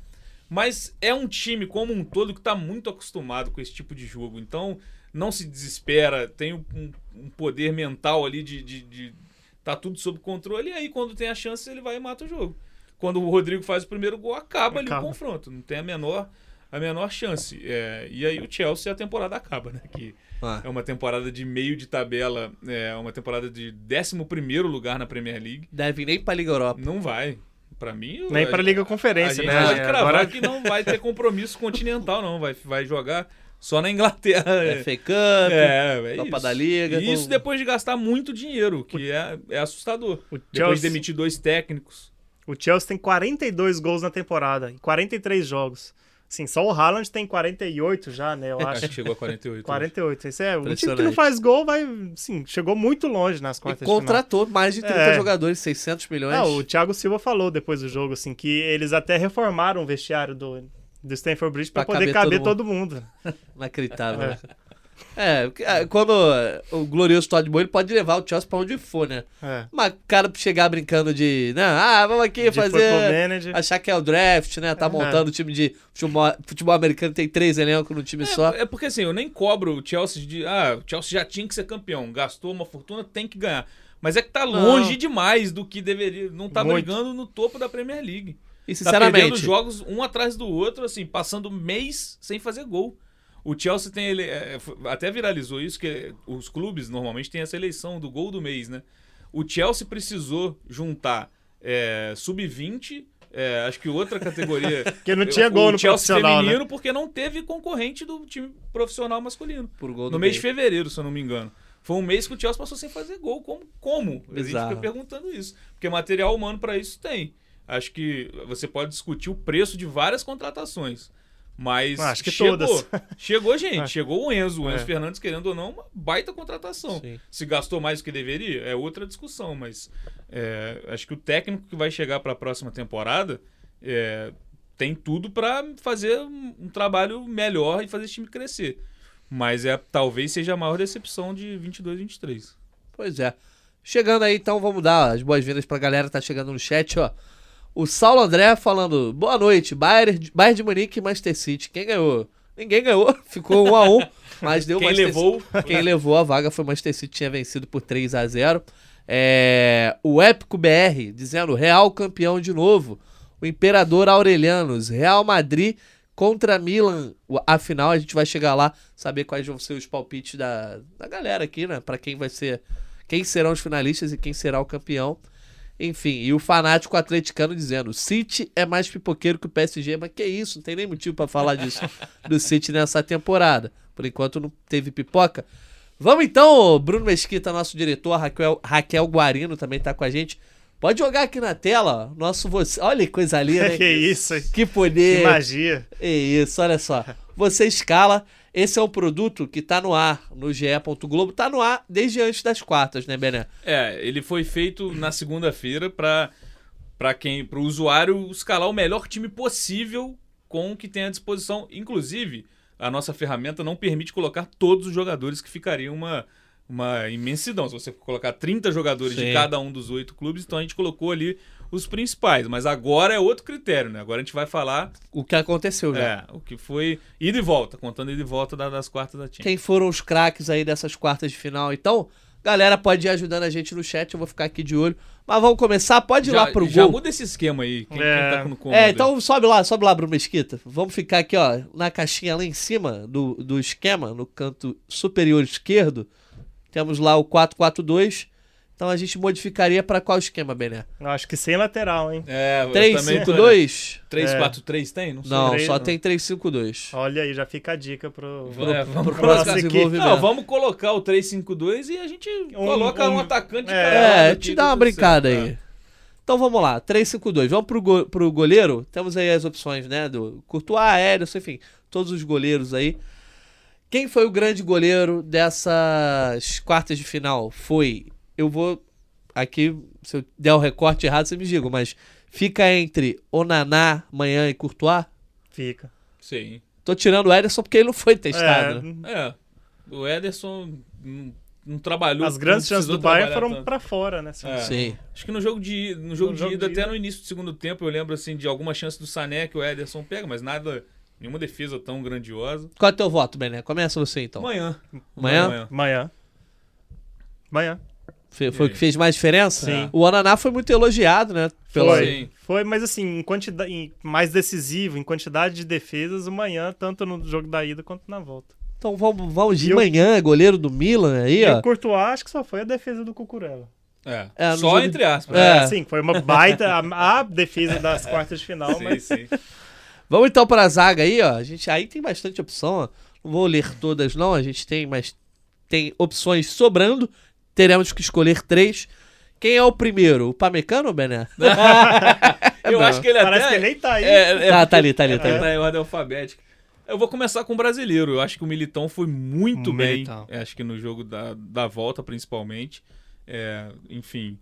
Mas é um time como um todo que tá muito acostumado com esse tipo de jogo. Então, não se desespera, tem um, um poder mental ali de, de, de tá tudo sob controle. E aí, quando tem a chance, ele vai e mata o jogo. Quando o Rodrigo faz o primeiro gol, acaba, ali o Acaba. confronto. Não tem a menor, a menor chance. É, e aí o Chelsea, a temporada acaba, né? Que Ah. é uma temporada de meio de tabela, é uma temporada de 11 lugar na Premier League. Deve ir nem pra Liga Europa. Não vai. Pra mim. Nem a- para Liga a Conferência, gente né? pode cravar Agora que não vai ter compromisso continental, não. Vai, vai jogar só na Inglaterra. É, FA Cup, é, é Copa isso. da Liga. E isso com- depois de gastar muito dinheiro, que é, é assustador. o Depois de Chelsea, demitir dois técnicos. O Chelsea tem 42 gols na temporada, em 43 jogos. Sim, só o Haaland tem 48 já, né? Eu Acho acho. que chegou a 48. 48. Esse é, um time que não faz gol vai, sim, chegou muito longe nas E quartas final. contratou mais de 30 É. jogadores, 600 milhões. É, o Thiago Silva falou depois do jogo, assim, que eles até reformaram o vestiário do, do Stanford Bridge Pra poder caber caber todo todo mundo. Inacreditável. É. né? É, é, quando o glorioso Todd Boy ele pode levar o Chelsea pra onde for, né? É. Mas o cara chegar brincando de. Não, ah, vamos aqui De fazer. Achar que é o draft, né? Tá É. montando o time de futebol, futebol americano, tem três elencos no time só. É, é porque assim, eu nem cobro o Chelsea de. Ah, o Chelsea já tinha que ser campeão. Gastou uma fortuna, tem que ganhar. Mas é que tá longe demais do que deveria. Não tá Muito. brigando no topo da Premier League. E Tá perdendo sinceramente, jogos um atrás do outro, assim, passando mês sem fazer gol. O Chelsea tem ele é, f- até viralizou isso que os clubes normalmente têm essa eleição do gol do mês, né? O Chelsea precisou juntar é, sub-20, é, acho que outra categoria. Porque não tinha gol o no Chelsea profissional, né? feminino porque não teve concorrente do time profissional masculino. por gol do No mês de fevereiro, se eu não me engano. Foi um mês que o Chelsea passou sem fazer gol. Como? Como? A gente fica perguntando isso. Porque material humano para isso tem. Acho que você pode discutir o preço de várias contratações. Mas Ah, acho que chegou. todas. Chegou gente. Ah. Chegou o Enzo. O Enzo É. Fernandes, querendo ou não, uma baita contratação. Sim. Se gastou mais do que deveria, é outra discussão. Mas é, acho que o técnico que vai chegar para a próxima temporada é, tem tudo para fazer um, um trabalho melhor e fazer esse time crescer. Mas é talvez seja a maior decepção de 22 23. Pois é. Chegando aí, então, vamos dar as boas-vindas pra galera que tá chegando no chat, ó. O Saulo André falando, boa noite, Bayern, Bayern de Munique e Manchester City. Quem ganhou? Ninguém ganhou, ficou 1 a 1 mas deu Quem Manchester levou? Quem levou a vaga foi o Manchester City, tinha vencido por 3 a 0 É, O Épico BR dizendo Real campeão de novo. O Imperador Aurelianos, Real Madrid contra Milan. Afinal, a gente vai chegar lá, saber quais vão ser os palpites da, da galera aqui, né? Pra quem vai ser. Quem serão os finalistas e quem será o campeão. Enfim, e o fanático atleticano dizendo: City é mais pipoqueiro que o PSG, mas que isso, não tem nem motivo pra falar disso do City nessa temporada. Por enquanto não teve pipoca. Vamos então, Bruno Mesquita, nosso diretor, Raquel, Raquel Guarino também tá com a gente. Pode jogar aqui na tela, ó, nosso você. Olha que coisa linda, hein? que isso, hein? Que poder. Que magia. É isso, olha só. Você escala. Esse é um produto que tá no ar no GE. Globo. Tá no ar desde antes das quartas, né, Bené? É, ele foi feito na segunda-feira para para quem, para o usuário escalar o melhor time possível com o que tem à disposição. Inclusive, a nossa ferramenta não permite colocar todos os jogadores que ficariam uma uma imensidão. Se você colocar 30 jogadores Sim. de cada um dos oito clubes, então a gente colocou ali os principais. Mas agora é outro critério, né? Agora a gente vai falar O que aconteceu já. é, o que foi ida e volta, contando ida e volta da- das quartas da Champions. Quem foram os craques aí dessas quartas de final? Então, galera, pode ir ajudando a gente no chat, eu vou ficar aqui de olho. Mas vamos começar, pode ir Já, lá pro já gol. muda esse esquema aí. Quem, É. quem tá no comando É, então sobe lá, sobe lá, Bruno Mesquita. Vamos ficar aqui, ó, na caixinha lá em cima do, do esquema, no canto superior esquerdo. Temos lá o 4-4-2. Então a gente modificaria pra qual esquema, Bené? Acho que sem lateral, hein? É, eu também tô- 3-5-2? 3-4-3 tem? Não sei. Não, três, só não. tem 3-5-2. Olha aí, já fica a dica pro. É, vamos Pro colocar- próximo aqui. desenvolvimento. Não, vamos colocar o 3-5-2 e a gente coloca um, um- atacante é, É, te dá uma brincada aí. Então vamos lá, 3-5-2. Vamos pro, go pro goleiro. Temos aí as opções, né? Do Courtois, Ederson, enfim, todos os goleiros aí. Quem foi o grande goleiro dessas quartas de final? Foi. Eu vou. Aqui, se eu der o recorte errado, você me diga, mas fica entre Onaná, Manhã e Courtois? Fica. Sim. Tô tirando o Ederson porque ele não foi testado. né? É, É, o Ederson não, não trabalhou. as grandes chances do Bayern foram pra fora, né? É. Sim. Acho que no jogo de, no jogo No de jogo ida, de até ida. no início do segundo tempo, eu lembro assim de alguma chance do Sané que o Ederson pega, mas nada, nenhuma defesa tão grandiosa. Qual é o teu voto, Bené? Começa você então. Amanhã. Amanhã? Manhã. Manhã. Foi, foi o que fez mais diferença? Sim. O Onaná foi muito elogiado, né? Pela... Foi. Sim. Foi, mas assim, em quantidade, em- mais decisivo, em quantidade de defesas, o manhã, tanto no jogo da ida quanto na volta. Então vamos, vamos de E o- manhã, goleiro do Milan aí, E ó. o Courtois, acho que só foi a defesa do Cucurella. É, É, só jogo- entre aspas. É. É, sim, foi uma baita a, a defesa das quartas de final, Sim, mas sim. Vamos então pra zaga aí, ó. A gente aí tem bastante opção, ó. Não vou ler todas não, a gente tem, mas tem opções sobrando. Teremos que escolher três. Quem é o primeiro? O Pamecano ou Bené? Eu Não. acho que ele parece até... que ele nem tá aí. É, é Tá, tá ali, tá ali, tá ali. tá em ordem alfabética. Eu vou começar com o brasileiro. Eu acho que o Militão foi muito O bem. Militão. É, Acho que no jogo da, da volta, principalmente. É, enfim,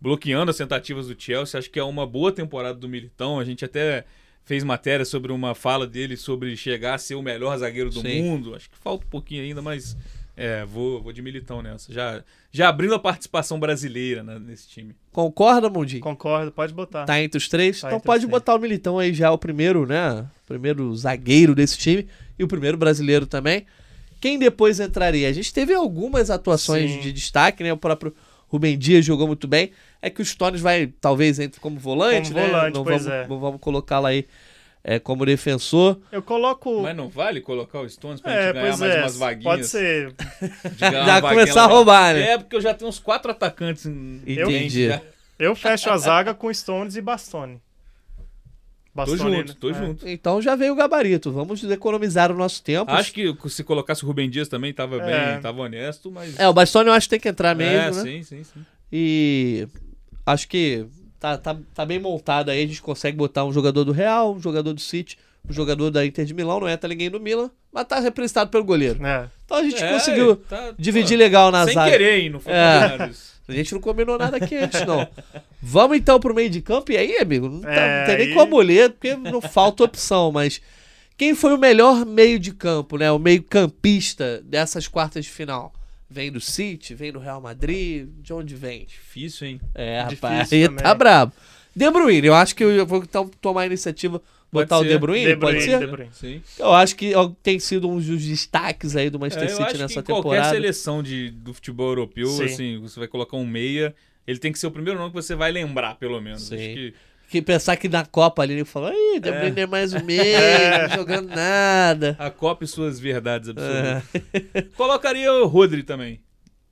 bloqueando as tentativas do Chelsea. Acho que é uma boa temporada do Militão. A gente até fez matéria sobre uma fala dele sobre chegar a ser o melhor zagueiro do Sim. mundo. Acho que falta um pouquinho ainda, mas é, vou, vou de Militão nessa. Já, já abrindo a participação brasileira né, nesse time. Concorda, Mundi? Concordo, pode botar. Tá entre os três? Tá então entre os pode três. botar o Militão aí já, o primeiro, né? O primeiro zagueiro desse time. E o primeiro brasileiro também. Quem depois entraria? A gente teve algumas atuações Sim. de destaque, né? O próprio Rubem Dias jogou muito bem. É que o Stones vai, talvez, entre como volante, Como né? volante, não pois vamos, é. não vamos colocá-lo aí é, como defensor. Eu coloco. Mas não vale colocar o Stones pra é, gente ganhar mais é. umas vaguinhas? Pode ser. Já começar a roubar, né? É, porque eu já tenho uns quatro atacantes em Eu- Entendi. já. Eu fecho a zaga com Stones e Bastoni. Tô Bastoni, junto, tô é. junto. Então já veio o gabarito. Vamos economizar o nosso tempo. Acho que se colocasse o Rubem Dias também tava É. bem, tava honesto, mas. É, o Bastoni eu acho que tem que entrar É, mesmo, né? sim, sim, sim. E acho que tá, tá, tá bem montado aí. A gente consegue botar um jogador do Real, um jogador do City, um jogador da Inter de Milão. Não entra ninguém do Milan, mas tá representado pelo goleiro. É. Então a gente É, conseguiu tá- dividir pô, legal na Sem zaga. querer, hein? Não foi É. combinado isso. A gente não combinou nada aqui antes, não. Vamos então pro meio de campo. E aí, amigo, não, tá- É, não tem nem aí- como ler, porque não falta opção, mas. Quem foi o melhor meio de campo, né? O meio campista dessas quartas de final? Vem do City, vem do Real Madrid, de onde vem? Difícil, hein? É, Difícil rapaz, aí também. tá brabo. De Bruyne, eu acho que eu vou então tomar a iniciativa, Pode botar o ser. De Bruyne, De pode Bruyne, ser? De Bruyne. Sim. Eu acho que tem sido um dos destaques aí do É, Manchester eu City acho nessa que em qualquer temporada. seleção de, do futebol europeu, Sim. assim, você vai colocar um meia, ele tem que ser o primeiro nome que você vai lembrar, pelo menos. Sim. Acho que Que pensar que na Copa ali ele falou, ih, De É. É mais um meio, É. não jogando nada. a Copa e suas verdades absolutas. É. Colocaria o Rodri também.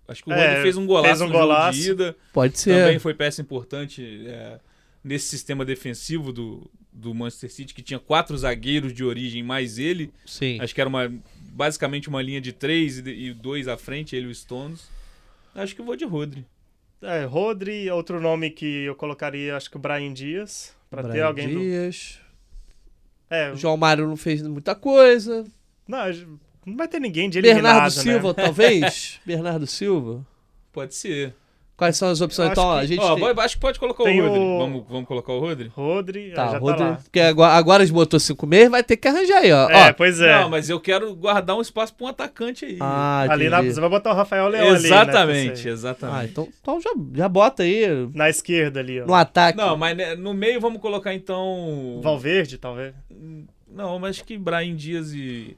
Acho que o É, Rodri fez um golaço fez um no jogo golaço. de ida. Pode Também ser. foi peça importante é, nesse sistema defensivo do, do Manchester City, que tinha quatro zagueiros de origem, mais ele. Sim. Acho que era uma, basicamente uma linha de três e, e dois à frente, ele e o Stones. Acho que eu vou de Rodri. É, Rodri, outro nome que eu colocaria, acho que o Brian Dias. Pra ter Brian alguém do. Dias. É, O João Mário não fez muita coisa. não, não vai ter ninguém de eliminado, Bernardo né? Silva, talvez? Bernardo Silva. Pode ser. Quais são as opções? Então, ó, acho a gente. Ó, tem- vai- acho que pode colocar o Tem Rodri. o- Vamos, vamos colocar o Rodri? Rodri, Tá, já Rodri, tá lá. porque agora, agora eles botou cinco meses, vai ter que arranjar aí, ó. É, ó. pois é. Não, mas eu quero guardar um espaço pra um atacante aí. Ah, ali na, você vai botar o Rafael Leão ali, né, exatamente, exatamente. Ah, então, então já, já bota aí Na esquerda ali, ó. no ataque. Não, mas né, no meio vamos colocar então. Valverde, talvez. Não, mas acho que Brian Dias e,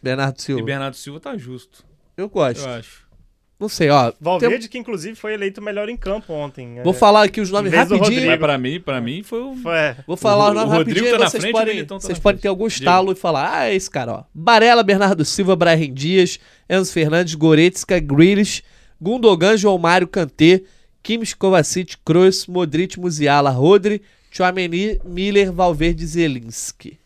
Bernardo e Silva. Bernardo Silva tá justo. Eu gosto. Eu acho. Não sei, ó. Valverde, que inclusive foi eleito melhor em campo ontem. tem- Vou é. falar aqui os nomes rapidinho. Mas pra mim, pra mim foi o. Foi, é. Vou falar O- os nomes o rapidinho tá e na vocês frente, podem, tá vocês na podem frente. ter algum estalo e falar, ah, é esse cara, ó. Barella, Bernardo Silva, Brahim Dias, Enzo Fernandes, Goretzka, Grealish, Gundogan, João Mário, Kanté, Kimmich, Kovacic, Kroos, Modric, Musiala, Rodri, Chouameni, Miller, Valverde, Zelinski.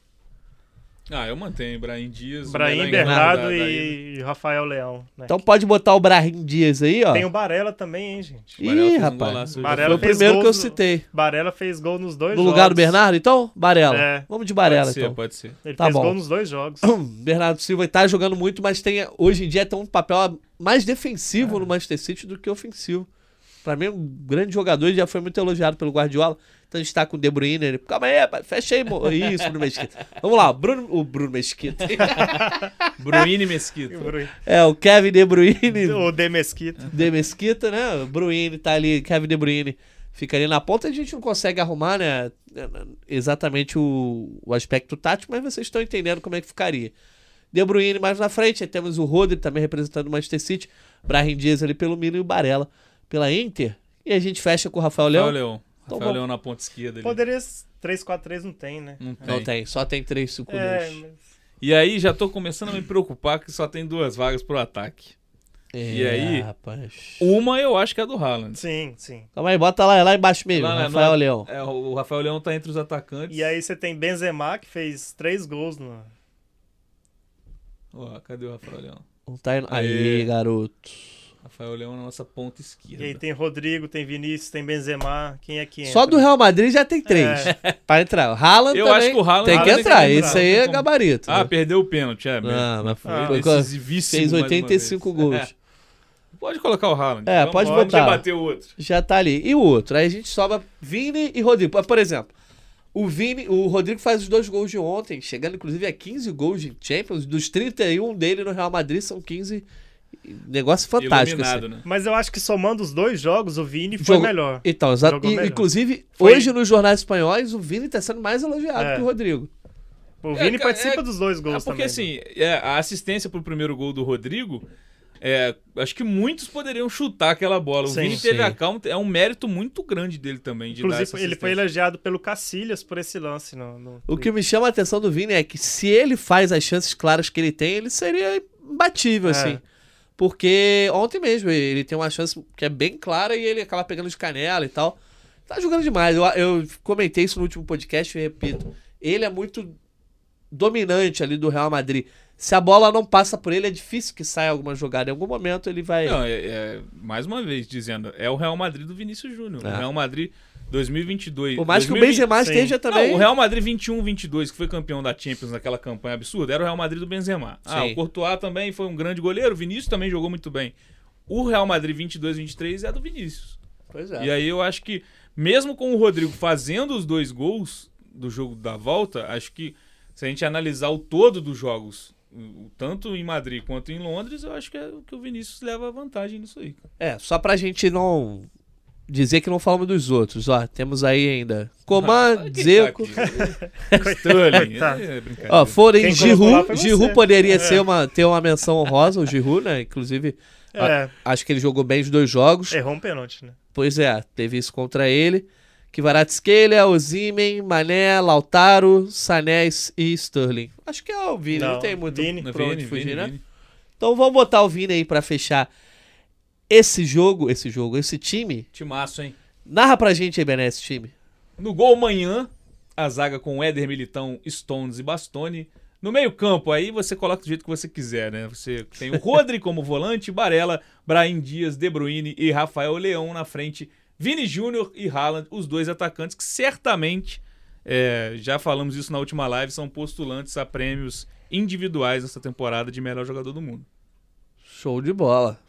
Ah, eu mantenho. Brian Dias. o Brahim, Bernardo da- e Rafael Leão. né? Então pode botar o Brahim Dias aí, ó. Tem o Barella também, hein, gente? Ih, um rapaz. hoje. Barella Foi o fez primeiro que eu no- citei. Barella fez gol nos dois No jogos. lugar do Bernardo, então? Barella. É. Vamos de Barella, Pode ser, então. pode ser. Ele Tá fez bom. gol nos dois jogos. Bernardo Silva tá jogando muito, mas tem, hoje em dia tem um papel mais defensivo no Manchester City do que ofensivo. Pra mim, um grande jogador, ele já foi muito elogiado pelo Guardiola. Então a gente tá com o De Bruyne. Ele, Calma aí, rapaz, fecha aí, mo- Isso, Bruno Mesquita. Vamos lá, Bruno, o Bruno Mesquita. Bruine Mesquita. É, o Kevin De Bruyne. o De Mesquita. De Mesquita, né? O Bruyne tá ali, Kevin De Bruyne fica ali na ponta. A gente não consegue arrumar, né? Exatamente o, o aspecto tático, mas vocês estão entendendo como é que ficaria. De Bruyne mais na frente, aí temos o Rodri também representando o Manchester City, Brahim Dias ali pelo Milan e o Barella pela Inter. E a gente fecha com o Rafael Leão. Rafael Leão. Então Rafael. Leão na ponta esquerda ali. Poderia... 3-4-3 não tem, né? Não tem. Não tem, só tem três cinco É, gols. mas... E aí já tô começando a me preocupar que só tem duas vagas pro ataque. E É, aí? rapaz. Uma eu acho que é do Haaland. Sim, sim. Calma aí, bota lá, lá embaixo mesmo, Lá, Rafael no- Leão. É, o Rafael Leão tá entre os atacantes. E aí você tem Benzema, que fez três gols no... Ó, cadê o Rafael Leão? Não tá indo... Aí, Aê. garoto. Rafael Leão na nossa ponta esquerda. E aí tem Rodrigo, tem Vinícius, tem Benzema. Quem é que entra? Só do Real Madrid já tem três. Pra entrar. O Haaland Eu também acho que o Haaland- tem que Haaland entrar. tem que entrar, Isso aí é como. gabarito. Ah, né? perdeu o pênalti, é. Não, mas foi foi- decisivíssimo. Fez mais uma 85 vez. gols. É. Pode colocar o Haaland. É, Vamos- pode vamos botar. debater o outro. Já tá ali. E o outro? Aí a gente sobra Vini e Rodrigo. Por exemplo, o Vini, o Rodrigo faz os dois gols de ontem, chegando inclusive a 15 gols de Champions. Dos 31 dele no Real Madrid são 15. Negócio fantástico. Assim. né? Mas eu acho que somando os dois jogos, o Vini foi Jogo- melhor. Então, exato. E, inclusive, Foi- hoje nos jornais espanhóis, o Vini tá sendo mais elogiado É. que o Rodrigo. O Vini É, participa é- dos dois É gols porque também. assim, é, a assistência pro primeiro gol do Rodrigo, é, acho que muitos poderiam chutar aquela bola. O Sim, Vini teve sim. a calma, é um mérito muito grande dele também de dar essa Inclusive, ele foi elogiado pelo Cacilhas por esse lance. No, no- O que me chama a atenção do Vini é que se ele faz as chances claras que ele tem, ele seria imbatível, É. assim. Porque ontem mesmo ele tem uma chance que é bem clara e ele acaba pegando de canela e tal. Tá jogando demais. Eu, eu comentei isso no último podcast e repito. Ele é muito dominante ali do Real Madrid. Se a bola não passa por ele, é difícil que saia alguma jogada. Em algum momento ele vai. Não, é, é, mais uma vez dizendo, é o Real Madrid do Vinícius Júnior. É. O Real Madrid 2022. Por mais que o 2020 Benzema sim. esteja também. Não, o Real Madrid 21-22, que foi campeão da Champions naquela campanha absurda, era o Real Madrid do Benzema. Ah, Sim. o Courtois também foi um grande goleiro, o Vinícius também jogou muito bem. O Real Madrid 22-23 é do Vinícius. Pois é. E aí eu acho que, mesmo com o Rodrigo fazendo os dois gols do jogo da volta, acho que se a gente analisar o todo dos jogos, o- tanto em Madrid quanto em Londres, eu acho que, é, que o Vinícius leva vantagem nisso aí. É, só pra gente não dizer que não falamos dos outros, ó. Temos aí ainda Coman, Ah, Zeco. tá? Sterling. Coitado. É. Ó, forem você. Giroud poderia É. ser uma, ter uma menção honrosa, o Giroud, né? Inclusive, É, acho que ele jogou bem os dois jogos. errou um pênalti, né? Pois é, teve isso contra ele. Kvaratskhelia, Ozymen, Mané, Lautaro, Sanés e Sterling. Acho que é o Vini, não, Não, tem muito Vini. pra onde Vini, fugir, Vini, né? Vini. Então vamos botar o Vini aí pra fechar esse jogo, esse jogo, esse time. Timaço, hein? Narra pra gente aí, Bené, esse time. No gol manhã, a zaga com Éder Militão, Stones e Bastoni. No meio-campo, aí você coloca do jeito que você quiser, né? Você tem o Rodri como volante, Barella, Brahim Dias, De Bruyne e Rafael Leão na frente, Vini Júnior e Haaland, os dois atacantes que certamente, é, já falamos isso na última live, são postulantes a prêmios individuais nessa temporada de melhor jogador do mundo. Show de bola.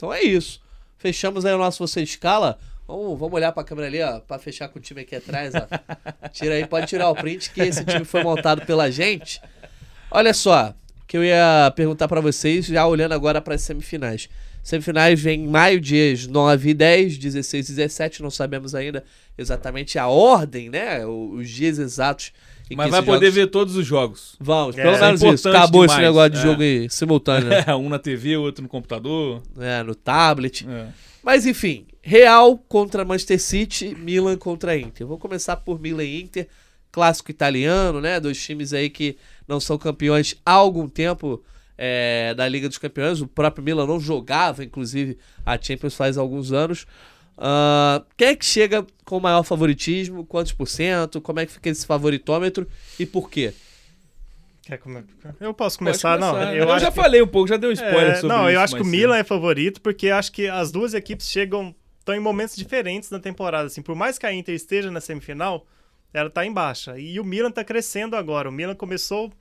Então é isso. Fechamos aí o nosso Você Escala. Vamos, vamos olhar pra câmera ali, ó, pra fechar com o time aqui atrás, ó. Tira aí, pode tirar o print que esse time foi montado pela gente. Olha só, que eu ia perguntar pra vocês, já olhando agora para as semifinais. Semifinais vem em maio, dias 9 e 10, 16 e 17, não sabemos ainda exatamente a ordem, né? Os dias exatos. Em Mas que vai poder jogos- ver todos os jogos. Vamos, É, pelo isso é menos isso. Acabou esse demais, negócio de é. jogo aí, simultâneo, né? um na TV, outro no computador. É, no tablet. É. Mas enfim, Real contra Manchester City, Milan contra Inter. Vou começar por Milan e Inter, clássico italiano, né? Dois times aí que não são campeões há algum tempo é, da Liga dos Campeões. O próprio Milan não jogava, inclusive, a Champions faz alguns anos. Ah, quem é que chega com o maior favoritismo? Quantos por cento? Como é que fica esse favoritômetro e por quê? Eu posso começar? Pode Não, começar. eu, eu já que- falei um pouco, já dei um spoiler É, sobre não, isso. eu acho que o Milan cedo. é favorito porque acho que as duas equipes chegam estão em momentos diferentes na temporada. Assim, por mais que a Inter esteja na semifinal, ela está em baixa. E o Milan está crescendo agora. O Milan começou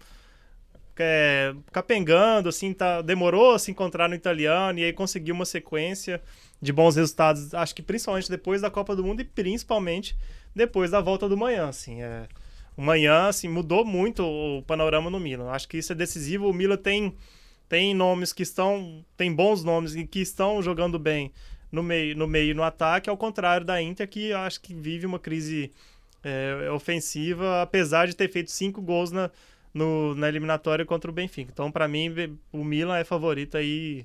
é, capengando, assim, tá, demorou a se encontrar no italiano e aí conseguiu uma sequência de bons resultados. Acho que principalmente depois da Copa do Mundo e principalmente depois da volta do manhã. Assim, é, o manhã assim, mudou muito o panorama no Milan. Acho que isso é decisivo. O Milan tem tem nomes que estão tem bons nomes e que estão jogando bem no meio no meio no ataque ao contrário da Inter que acho que vive uma crise é, ofensiva apesar de ter feito cinco gols na, no- na eliminatória contra o Benfica então para mim o Milan é favorito aí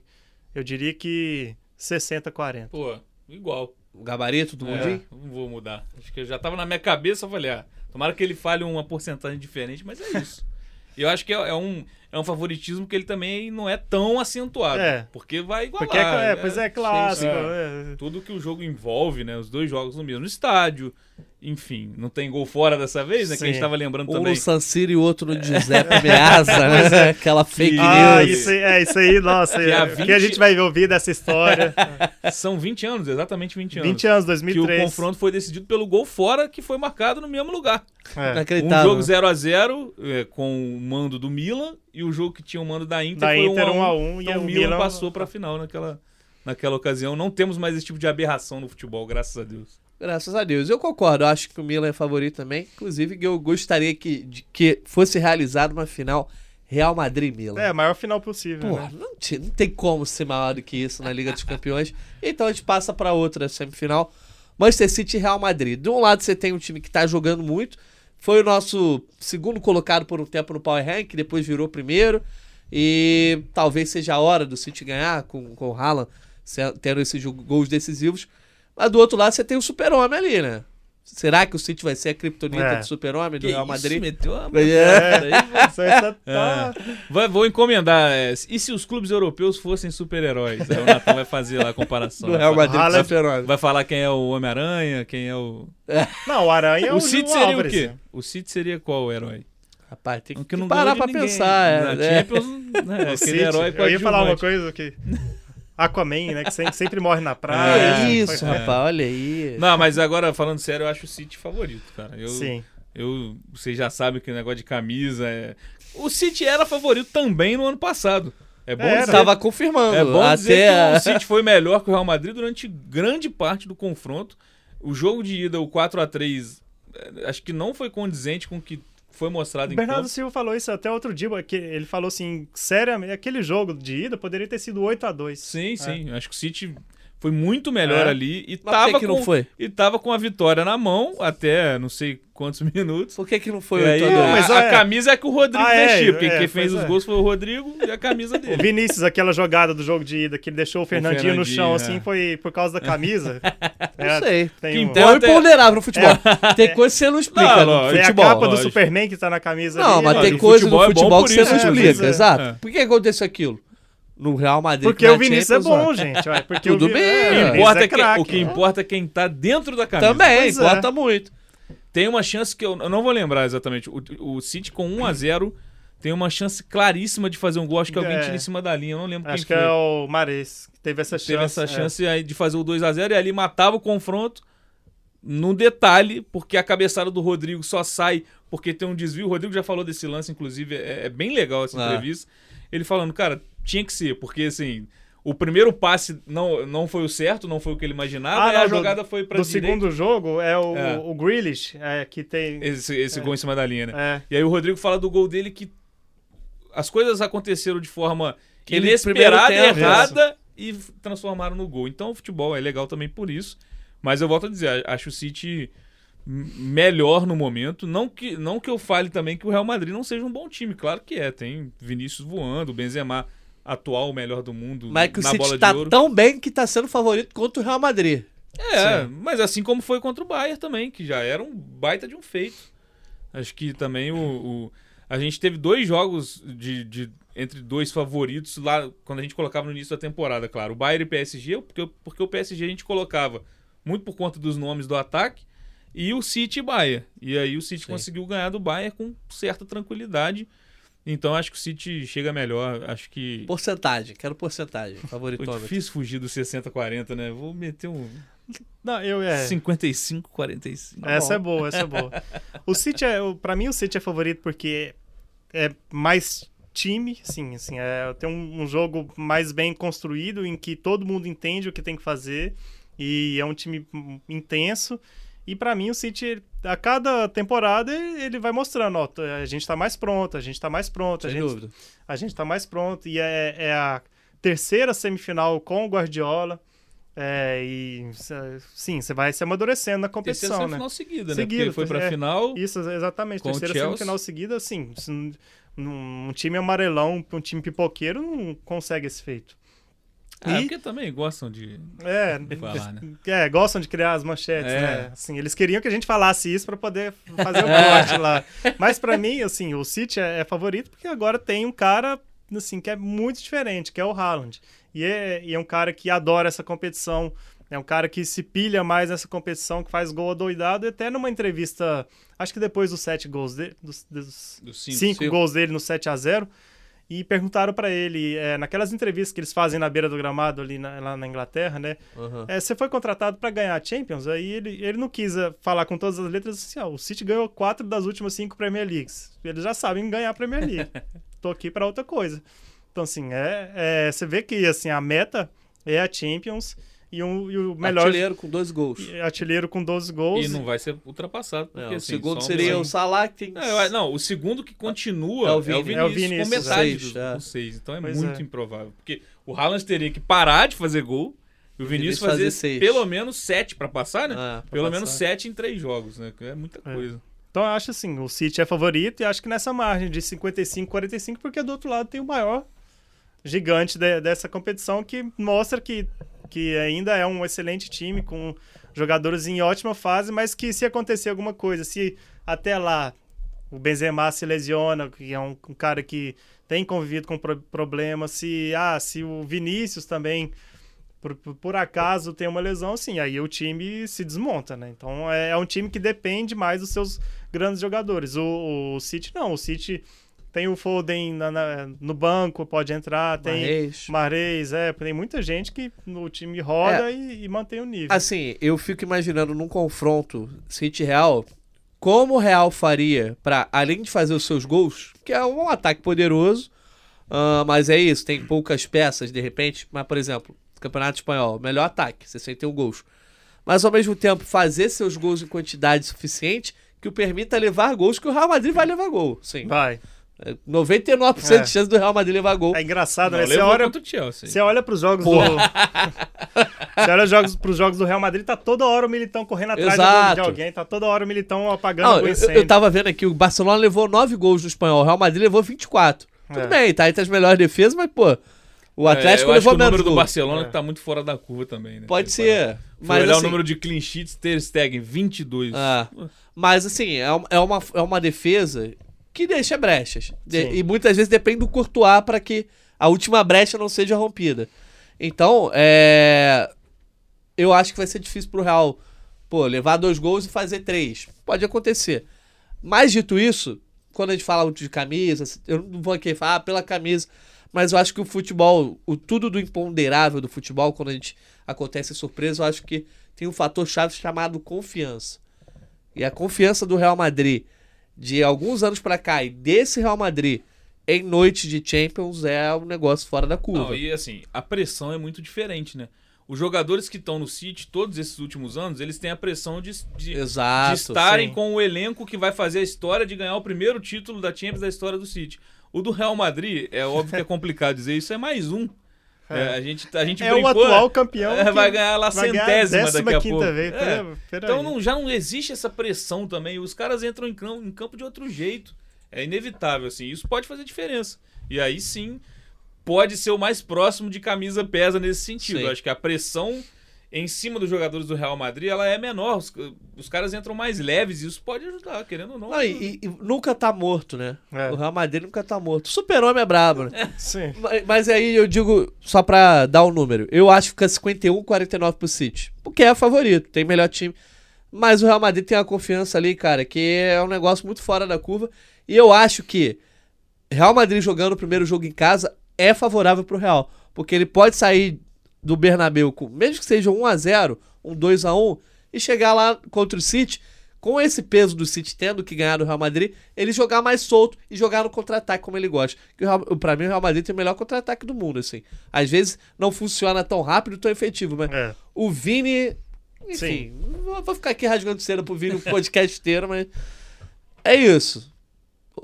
eu diria que 60-40 Pô, igual. O gabarito do É, não vou mudar. Acho que eu já tava na minha cabeça, eu falei, ah, tomara que ele fale uma porcentagem diferente, mas é isso. E eu acho que é, é um, é um favoritismo que ele também não é tão acentuado. É. Porque vai igualar. porque é, é, né? pois é Sim, clássico sim. é. Tudo que o jogo envolve, né? Os dois jogos no mesmo estádio. Enfim, não tem gol fora dessa vez, né? Que a gente Sim. tava lembrando Um também. no San Siro e o outro no Giuseppe Meazza, né? Aquela fake Ah, news. isso é isso aí, nossa. Que é, 20 que a gente vai ouvir dessa história. São 20 anos, exatamente 20 anos. 20 anos, Que 2003. o confronto foi decidido pelo gol fora que foi marcado no mesmo lugar. É. Um jogo 0 a 0 é, com o mando do Milan e o jogo que tinha o mando da Inter Da foi Inter 1 a 1. 1 a 1 e Então o o Milan Milan- passou pra final naquela, naquela ocasião. Não temos mais esse tipo de aberração no futebol, graças a Deus. Graças a Deus. Eu concordo. Eu acho que o Milan é favorito também. Inclusive, que eu gostaria que, de- que fosse realizada uma final Real Madrid-Milan. É, maior final possível. Pô, né? não, não tem como ser maior do que isso na Liga dos Campeões. Então a gente passa para outra semifinal. Manchester City e Real Madrid. De um lado você tem um time que tá jogando muito. Foi o nosso segundo colocado por um tempo no Power Rank, depois virou primeiro. E talvez seja a hora do City ganhar com, com o Haaland se- tendo esses gols decisivos. Mas do outro lado você tem o super-homem ali, né? Será que o City vai ser a criptonita É. do super-homem do Que Real isso, Madrid? meteu uma- É. Isso aí tá- tá- Vai- vou encomendar. é, e se os clubes europeus fossem super-heróis? Aí o Natan vai fazer lá a comparação. Do Real vai, Madrid Haaland- super-homem. vai falar quem é o Homem-Aranha, quem é o. Não, o Aranha é o, o City seria Álvares. o quê? O City seria qual herói? Rapaz, tem que, O que não parar pra ninguém. pensar. É, Na é. Champions, né, O aquele City, herói eu ia falar uma coisa que... Aquaman, né? Que sempre, morre na Que praia. isso, Foi- rapaz, olha aí. Não, mas agora falando sério, eu acho o City favorito, cara. Eu, Sim. eu, vocês já sabem que o negócio de camisa é. O City era favorito também no ano passado. É bom Era. dizer, confirmando. é bom até dizer que o City foi melhor que o Real Madrid durante grande parte do confronto. O jogo de ida, o 4 a 3 eh, acho que não foi condizente com o que foi mostrado O em Bernardo campo. Silva falou isso até outro dia, que ele falou assim, seriamente, aquele jogo de ida poderia ter sido 8 a 2 Sim, sim. Acho que o City foi muito melhor É. ali e Mas por tava que, com, não foi? e tava com a vitória na mão até não sei quantos minutos. Por que, que não foi E aí, 8 a 2? a, mas a é- camisa é que o Rodrigo Ah, é, porque é, quem fez os é. gols foi o Rodrigo e a camisa O dele. Vinícius, aquela jogada do jogo de ida que ele deixou o Fernandinho, no Fernandinho, chão, é. assim, foi por causa da camisa. Não É, sei. Tem Que um- importa- É o imponderável no futebol. Tem coisa que você não explica Não, no lógico. Tem a futebol. capa do. Superman que tá na camisa Não, ali, mas ó, tem coisa futebol no é futebol que você não é, explica, é. exato. É. Por que aconteceu aquilo? No Real Madrid. Porque o Vinícius é Champions, ó. bom, gente. ó, Porque Tudo o bem, é, o que importa é é que- craque. o que importa é quem tá dentro da camisa. Também, Pois é. importa muito. Tem uma chance que eu, eu não vou lembrar exatamente. O, o City com 1 a 0 tem uma chance claríssima de fazer um gol. Acho que alguém É. tira em cima da linha. Eu não lembro Acho que quem foi. é o Mares que teve essa chance. Teve essa é. chance aí de fazer o 2 a 0 e ali matava o confronto num detalhe, porque a cabeçada do Rodrigo só sai porque tem um desvio. O Rodrigo já falou desse lance, inclusive, é, é bem legal essa Ah. entrevista. Ele falando, cara, tinha que ser, porque assim, o primeiro passe não, não foi o certo, não foi o que ele imaginava, Ah, e não, a do- jogada foi pra Do direita. segundo jogo é o, É. o Grealish, é, que tem. Esse, esse gol em cima da linha, né? É. E aí o Rodrigo fala do gol dele que as coisas aconteceram de forma Que inesperada, errada e transformaram no gol. Então o futebol é legal também por isso. Mas eu volto a dizer, acho o City melhor no momento. Não que, não que eu fale também que o Real Madrid não seja um bom time. Claro que é. Tem Vinícius voando, o Benzema atual o melhor do mundo Mas é que o na City bola tá de ouro. tão bem que tá sendo favorito contra o Real Madrid. É, mas assim como foi contra o Bayern também, que já era um baita de um feito. Acho que também o, o- a gente teve dois jogos de, de- entre dois favoritos lá quando a gente colocava no início da temporada, claro. O Bayern e o PSG, porque, porque o PSG a gente colocava muito por conta dos nomes do ataque e o City e Bayern. E aí o City Sim. conseguiu ganhar do Bayern com certa tranquilidade. Então acho que o City chega melhor, acho que Porcentagem, quero porcentagem. foi Favoritômetro. difícil fugir do 60-40, né? Vou meter um Não, eu é. 55-45. Essa é boa, essa é boa. O City é, o- pra mim o City é favorito porque é mais time, sim, assim, é, tem um, um jogo mais bem construído em que todo mundo entende o que tem que fazer e é um time intenso. E pra mim o City a cada temporada ele vai mostrando, ó, a gente tá mais pronto, a gente tá mais pronto, a Sem gente dúvida. a gente tá mais pronto. E é, é a terceira semifinal com o Guardiola. É, e cê- sim, você vai se amadurecendo na Terceira competição, né? semifinal seguida, né? Seguida, ele foi pra é. final. Isso, exatamente. Com Terceira semifinal seguida, assim, um time amarelão, um time pipoqueiro, não consegue esse feito. Ah, E- porque também gostam de É, falar, né? é, gostam de criar as manchetes, É. né? Assim, eles queriam que a gente falasse isso pra poder fazer o corte lá. Mas pra mim, assim, o City é, é favorito porque agora tem um cara, assim, que é muito diferente, que é o Haaland. E é, e é um cara que adora essa competição, é um cara que se pilha mais nessa competição, que faz gol adoidado, e até numa entrevista, acho que depois dos sete gols dele, dos, dos cinco, cinco. gols dele no 7 a 0 e perguntaram pra ele, é, naquelas entrevistas que eles fazem na beira do gramado ali na- lá na Inglaterra, né? Aham. É, você foi contratado pra ganhar a Champions? Aí ele, ele não quis eh, falar com todas as letras assim, ó, o City ganhou quatro das últimas cinco Premier Leagues. Eles já sabem ganhar a Premier League. Tô aqui pra outra coisa. Então, assim, é, é, você vê que assim, a meta é a Champions e, um, e o melhor Artilheiro com dois gols. e artilheiro com 12 gols. E não vai ser ultrapassado. Porque, É, o assim, segundo um- seria só- o Salah, que tem... Não, eu- não, o segundo que continua É é o o Vini. Vinícius, É o Vinícius, com metade seis, dos é. com seis. Então é Pois muito é. improvável. Porque o Haaland teria que parar de fazer gol e o Vinícius fazer fazer seis. pelo menos sete pra passar, né? Ah, pra pelo passar. menos sete em três jogos, né? É muita É. coisa. Então eu acho assim, o City é favorito e acho que nessa margem de 55 45, porque do outro lado tem o maior gigante de- dessa competição que mostra que, que ainda é um excelente time com jogadores em ótima fase, mas que se acontecer alguma coisa, se até lá o Benzema se lesiona, que é um, um cara que tem convivido com pro- problemas, se ah, se o Vinícius também por, por- acaso tem uma lesão, sim, aí o time se desmonta, né? Então é, é um time que depende mais dos seus grandes jogadores. O, o City não, o City tem o Foden na- na- no banco, pode entrar, tem Mahrez. Mahrez, é, tem muita gente que no time roda e, e mantém o nível. Assim, eu fico imaginando num confronto City Real, como o Real faria pra, além de fazer os seus gols, que é um ataque poderoso, ah, mas é isso, tem poucas peças de repente, mas por exemplo, Campeonato Espanhol, melhor ataque, 61 gols. Mas ao mesmo tempo fazer seus gols em quantidade suficiente que o permita levar gols, que o Real Madrid vai levar gol. Sim. Vai. É 99% É. de chance do Real Madrid levar gol. É engraçado, Não, né? Você levou olha, o você olha pros jogos do. você olha jogos, pros jogos do Real Madrid, tá toda hora o Militão correndo atrás de algum- de Exato. alguém, tá toda hora o Militão apagando Não, eu, incêndio. eu tava vendo aqui, o Barcelona levou 9 gols no espanhol, o Real Madrid levou 24. Tudo É. bem, tá entre as melhores defesas, mas, pô, o É, Atlético eu acho que levou o menos número do. Barcelona É. que tá muito fora da curva também, né? Pode ser, Fui mas olhar assim, o número de clean sheets, Ter Stegen, 22. Ah. mas assim, é, um- é uma, é uma defesa que deixa brechas. De- e muitas vezes depende do Courtois para que a última brecha não seja rompida. Então, é... Eu acho que vai ser difícil pro Real, pô, levar dois gols e fazer três. Pode acontecer. Mas dito isso, quando a gente fala muito de camisa, eu não vou aqui falar ah, pela camisa, mas eu acho que o futebol, o tudo do imponderável do futebol, quando a gente acontece surpresa, eu acho que tem um fator chave chamado confiança. E a confiança do Real Madrid de alguns anos pra cá e desse Real Madrid em noite de Champions é um negócio fora da curva. Não, e assim, a pressão é muito diferente, né? Os jogadores que estão no City, todos esses últimos anos, eles têm a pressão de, de, Exato, de estarem sim. com o elenco que vai fazer a história de ganhar o primeiro título da Champions da história do City. O do Real Madrid, é óbvio que é complicado dizer isso, é mais um. É, a gente, a gente É o brincou, atual campeão. é, que vai ganhar lá a vai ganhar centésima décima daqui a quinta pouco. vez. É. Então não, já não existe essa pressão também. Os caras entram em campo, em campo de outro jeito. É inevitável, assim. Isso pode fazer diferença. E aí sim, pode ser o mais próximo de camisa pesa nesse sentido. Acho que a pressão em cima dos jogadores do Real Madrid ela é menor. Os, os caras entram mais leves e isso pode ajudar, querendo ou não. Não, e, e nunca tá morto, né? É. O Real Madrid nunca tá morto. Super-Homem é brabo, né? Sim. Mas, mas aí eu digo, só pra dar um número, eu acho que fica 51, 49 pro City. Porque é favorito, tem melhor time. Mas o Real Madrid tem uma confiança ali, cara, que é um negócio muito fora da curva. E eu acho que Real Madrid jogando o primeiro jogo em casa é favorável pro Real. Porque ele pode sair do Bernabéu, com, mesmo que seja 1x0, um 2x1, e chegar lá contra o City, com esse peso do City tendo que ganhar do Real Madrid, ele jogar mais solto e jogar no contra-ataque como ele gosta. Que pra mim, o Real Madrid tem o melhor contra-ataque do mundo, assim. Às vezes não funciona tão rápido, tão efetivo, mas É. o Vini. Enfim, não vou ficar aqui rasgando cena pro Vini o podcast inteiro, mas. É isso.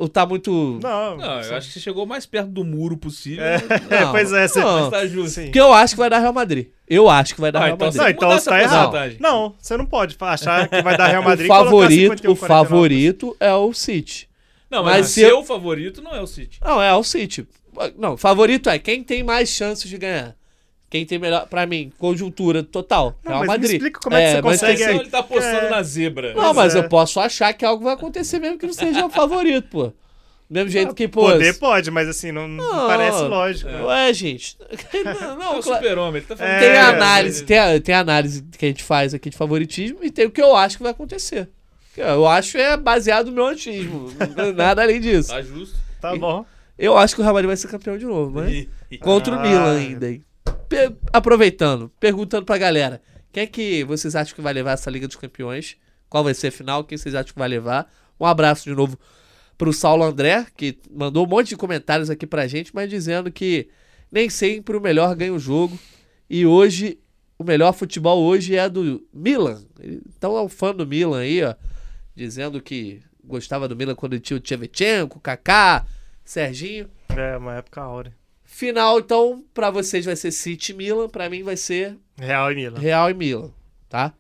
Ou tá muito. Não, Não, eu acho que você chegou mais perto do muro possível. É? Não, pois é, você... não. Tá justo. Sim. Porque eu acho que vai dar Real Madrid. Eu acho que vai dar Ah, Real então Madrid. Não, então você tá errado. Não, você não pode achar que vai dar Real Madrid o favorito, 51, o 49. favorito é o City. Não, Mas mas, se seu eu- favorito não é o City. Não, é o City. Não, favorito é quem tem mais chances de ganhar. Quem tem melhor, pra mim, conjuntura total. Não, Real mas me Madrid. explica como é que você mas consegue que- ele tá apostando É. na zebra. Não, mas é. eu posso achar que algo vai acontecer mesmo que não seja o favorito, pô. Do mesmo jeito que, pô. Poder pode, mas assim, não, não Não, parece lógico. né? Ué, gente. Não, É não o claro. super-homem. Ele tá falando É, Tem é, análise, tem a, tem a análise que a gente faz aqui de favoritismo e tem o que eu acho que vai acontecer. Eu acho é baseado no meu achismo. Nada além disso. Tá justo. Tá bom. Eu acho que o Real Madrid vai ser campeão de novo, mas contra o Ah. Milan ainda. hein? Aproveitando, perguntando pra galera, quem é que vocês acham que vai levar essa Liga dos Campeões? Qual vai ser a final? Quem vocês acham que vai levar? Um abraço de novo pro Saulo André, que mandou um monte de comentários aqui pra gente, mas dizendo que nem sempre o melhor ganha o jogo. E hoje, o melhor futebol hoje é do Milan. Então é um fã do Milan aí, ó. Dizendo que gostava do Milan quando tinha o Tchevchenko, Kaká, Serginho. É, uma época áurea. Final, então, pra vocês vai ser City e Milan, pra mim vai ser Real e Milan. Real e Milan, tá?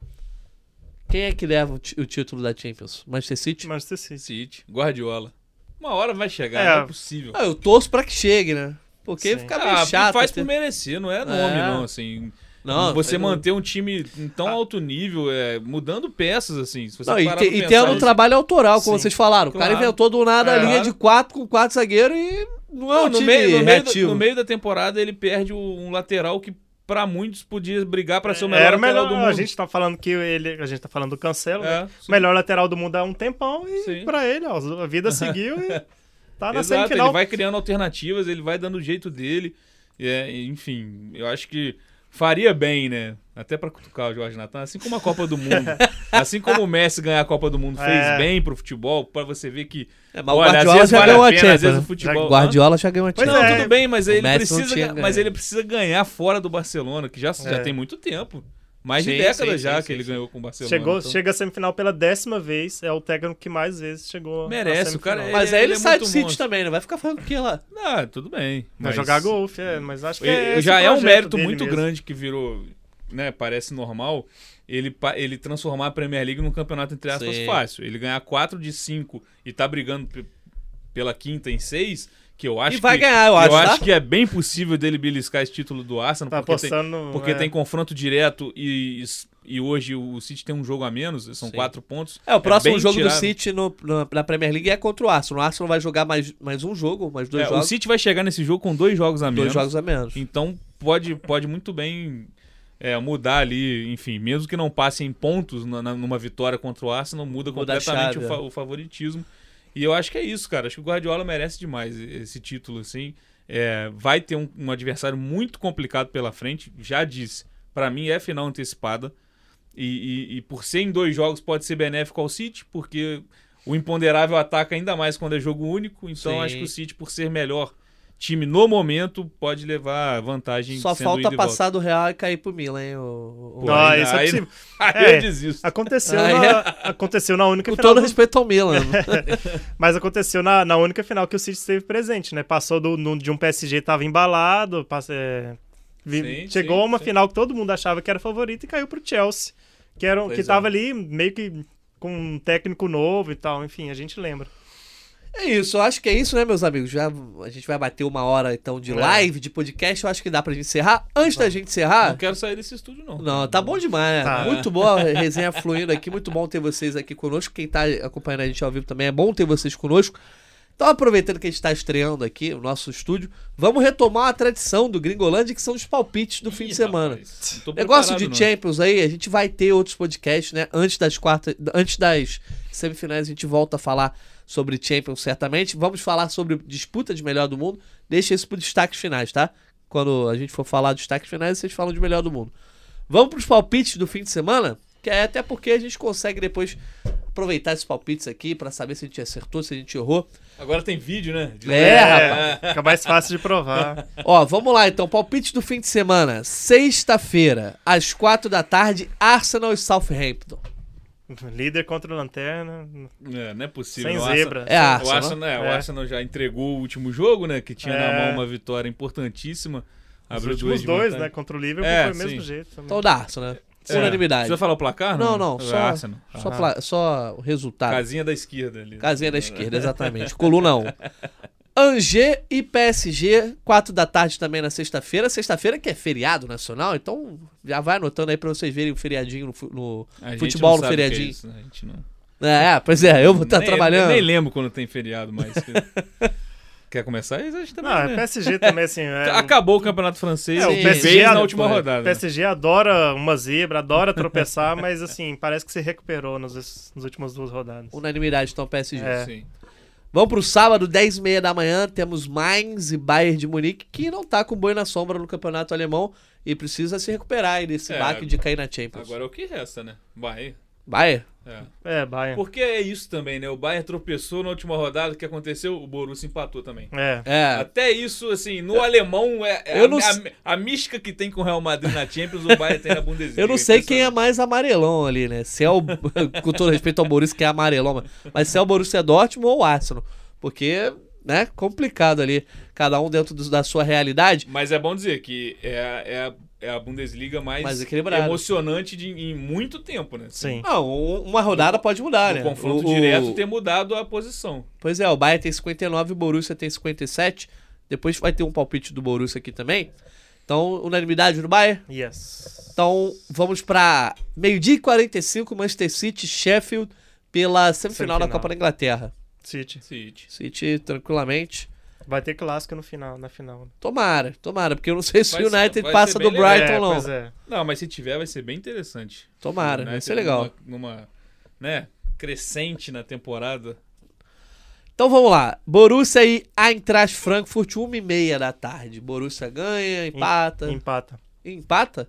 Quem é que leva o, o título da Champions? Manchester City? Manchester City. City, Guardiola. Uma hora vai chegar, É. não é possível. Ah, eu torço pra que chegue, né? Porque Sim. fica meio Ah, chato. faz ter- por merecer, não é nome, É. não, assim. Não, você faz- manter um time em tão alto nível, é, mudando peças, assim. Se você Não, e, parar te- pra e pensar tendo um isso- trabalho autoral, como Sim. vocês falaram. O cara Claro. inventou do nada a É. linha de 4 com 4 zagueiros e não é um time meio, no, meio da, reativo. no meio da temporada ele perde um lateral que pra muitos podia brigar pra ser o melhor Era o lateral melhor. do mundo. A gente tá falando que ele. A gente tá falando do Cancelo, É, né? Melhor lateral do mundo há um tempão e pra ele, ó, a vida seguiu e tá na Exato, semifinal. ele vai criando alternativas, ele vai dando o jeito dele. É, enfim, eu acho que faria bem, né? Até pra cutucar o Jorge Natan, assim como a Copa do Mundo. assim como o Messi ganhar a Copa do Mundo fez É. bem pro futebol, pra você ver que. É, mas o olha, às Guardiola vezes já vale ganhou a a pena, às Champions. vezes né? o futebol. Já- Guardiola já ganhou a Champions. Não, é. tudo bem, mas O ele, precisa, mas ele precisa ganhar fora do Barcelona, que já, já É. tem muito tempo. Mais de Sim, década sim, já sim, que sim, ele sim. ganhou com o Barcelona. Chegou, então- chega a semifinal pela décima vez, é o técnico que mais vezes chegou. Merece, o cara semifinal. Mas Ele- aí ele, ele é sai muito do City monstro. também, né? Vai ficar falando o que lá? Ah, tudo bem. Vai mas- jogar golfe, é, mas acho que Ele- é já é um mérito muito mesmo. grande que virou, né, parece normal, ele, ele transformar a Premier League num campeonato, entre aspas, Sim. fácil. Ele ganhar 4 de 5 e tá brigando pe- pela quinta em 6, que eu acho E vai que, ganhar, eu acho, tá? que é bem possível dele beliscar esse título do Arsenal, Tá porque, tem, no- porque é. tem confronto direto e, e hoje o City tem um jogo a menos, são Sim. 4 pontos. É, o próximo bem jogo do tirado. City no- no- na Premier League é contra o Arsenal. O Arsenal vai jogar mais, mais um jogo, mais dois É, o jogos. City vai chegar nesse jogo com dois jogos a dois menos. jogos a menos. Então pode, pode muito bem é, mudar ali, enfim, mesmo que não passe em pontos na- na- numa vitória contra o Arsenal, muda, Muda completamente chave, o, fa- é. o favoritismo. E eu acho que é isso, cara. Acho que o Guardiola merece demais esse título, assim. É, vai ter um, um adversário muito complicado pela frente. Já disse, pra mim é final antecipada. E, e- e por ser em dois jogos pode ser benéfico ao City, porque o imponderável ataca ainda mais quando é jogo único, então Sim. acho que o City, por ser melhor time no momento, pode levar vantagem Só sendo falta passar do Real e cair pro Milan, hein? O, o- Pô, Não, aí- isso é aí- possível. Aí É. eu desisto. Aconteceu, Aí na, aconteceu na única Com final. todo do- respeito ao Milan. Mas aconteceu na, na única final que o City esteve presente, né? Passou do, no- de um PSG que tava embalado, passe- é, vi- Sim, chegou sim, a uma sim. final que todo mundo achava que era favorito e caiu pro Chelsea, que era Pois que é. tava ali meio que com um técnico novo e tal, enfim, a gente lembra. É isso, eu acho que é isso, né, meus amigos? Já, a gente vai bater uma hora então de É. live, de podcast. Eu acho que dá pra gente encerrar. Antes da gente encerrar. Não quero sair desse estúdio, não. Não, tá bom demais, né? Tá. Muito boa a resenha fluindo aqui, muito bom ter vocês aqui conosco. Quem tá acompanhando a gente ao vivo também é bom ter vocês conosco. Então, aproveitando que a gente tá estreando aqui o nosso estúdio, vamos retomar a tradição do Gringolândia, que são os palpites do fim de Ih, semana. rapaz, não Negócio de não. Champions aí, a gente vai ter outros podcasts, né? Antes das quartas, antes das semifinais, a gente volta a falar sobre Champions certamente. Vamos falar sobre disputa de melhor do mundo. Deixa isso pro destaques finais, tá? Quando a gente for falar dos destaques finais, vocês falam de melhor do mundo. Vamos pros palpites do fim de semana? Que é até porque a gente consegue depois aproveitar esses palpites aqui pra saber se a gente acertou, se a gente errou. Agora tem vídeo, né? De- É, rapaz. Fica mais fácil de provar. Ó, vamos lá então. Palpite do fim de semana. Sexta-feira, às quatro da tarde, Arsenal e Southampton. Líder contra o Lanterna, É, não é possível. sem O Arsenal- zebra. É O Arsenal. Arsenal, é, o É. Arsenal já entregou o último jogo, né? Que tinha na É. mão uma vitória importantíssima. Os Abriu últimos duas de dois, né? Contra o Liverpool É, foi o mesmo sim. jeito. também. Então dá Arsenal, né? É. Unanimidade. Precisa falar o placar? Não, não, É só, Arsenal. só, Ah. pla- só o resultado. Casinha da esquerda ali. Casinha da esquerda, exatamente. Coluna 1. Angers e PSG, 4 da tarde também na sexta-feira. Sexta-feira que é feriado nacional, então já vai anotando aí pra vocês verem o feriadinho no, no A gente futebol não no sabe o que é feriadinho. isso, né? A gente não... É, pois é, eu vou estar Nem- trabalhando. Nem lembro quando tem feriado mais. Quer começar? A gente também, Não, é né? PSG também, assim. é, Acabou o campeonato francês É, o PSG na adora- última rodada. O PSG adora uma zebra, adora tropeçar, mas assim, parece que se recuperou nos, nas últimas duas rodadas. Unanimidade, então, PSG. É. Sim. Vamos pro sábado, 10h30 da manhã, temos Mainz e Bayern de Munique, que não tá com boi na sombra no campeonato alemão e precisa se recuperar aí desse É, baque de cair na Champions. Agora é o que resta, né? Vai. Bayern? É. É, Bayern. Porque é isso também, né? O Bayern tropeçou na última rodada, o que aconteceu? O Borussia empatou também. É. É. Até isso, assim, no alemão, é, é Eu a, não a- a mística que tem com o Real Madrid na Champions, o Bayern tem na Bundesliga. Eu não sei quem é mais amarelão ali, né? Se é o. com todo respeito ao Borussia, que é amarelão, mas- mas se é o Borussia Dortmund ou o Arsenal. Porque, né, complicado ali. Cada um dentro do- da sua realidade. Mas é bom dizer que é, a- é, a, é a Bundesliga mais, Mais emocionante de, em muito tempo, né? Sim. Não, um- uma rodada pode mudar, O né? confronto O- o- direto ter mudado a posição. Pois é, o Bayern tem 59 e o Borussia tem 57. Depois vai ter um palpite do Borussia aqui também. Então, unanimidade no Bayern. Yes. Então, vamos pra meio-dia e 45, Manchester City, Sheffield, pela semifinal, da Semifinal. Copa da Inglaterra. City. City. City, tranquilamente. Vai ter clássico no final, na final. Tomara, tomara, porque eu não sei se Vai o ser- United vai passa ser do. Brighton, é, não. É. Não, mas se tiver, vai ser bem interessante. Tomara, vai ser legal. Numa, numa, né, crescente na temporada. Então vamos lá. Borussia e Eintracht Frankfurt, 1h30 da tarde. Borussia ganha, empata. Empata. Empata?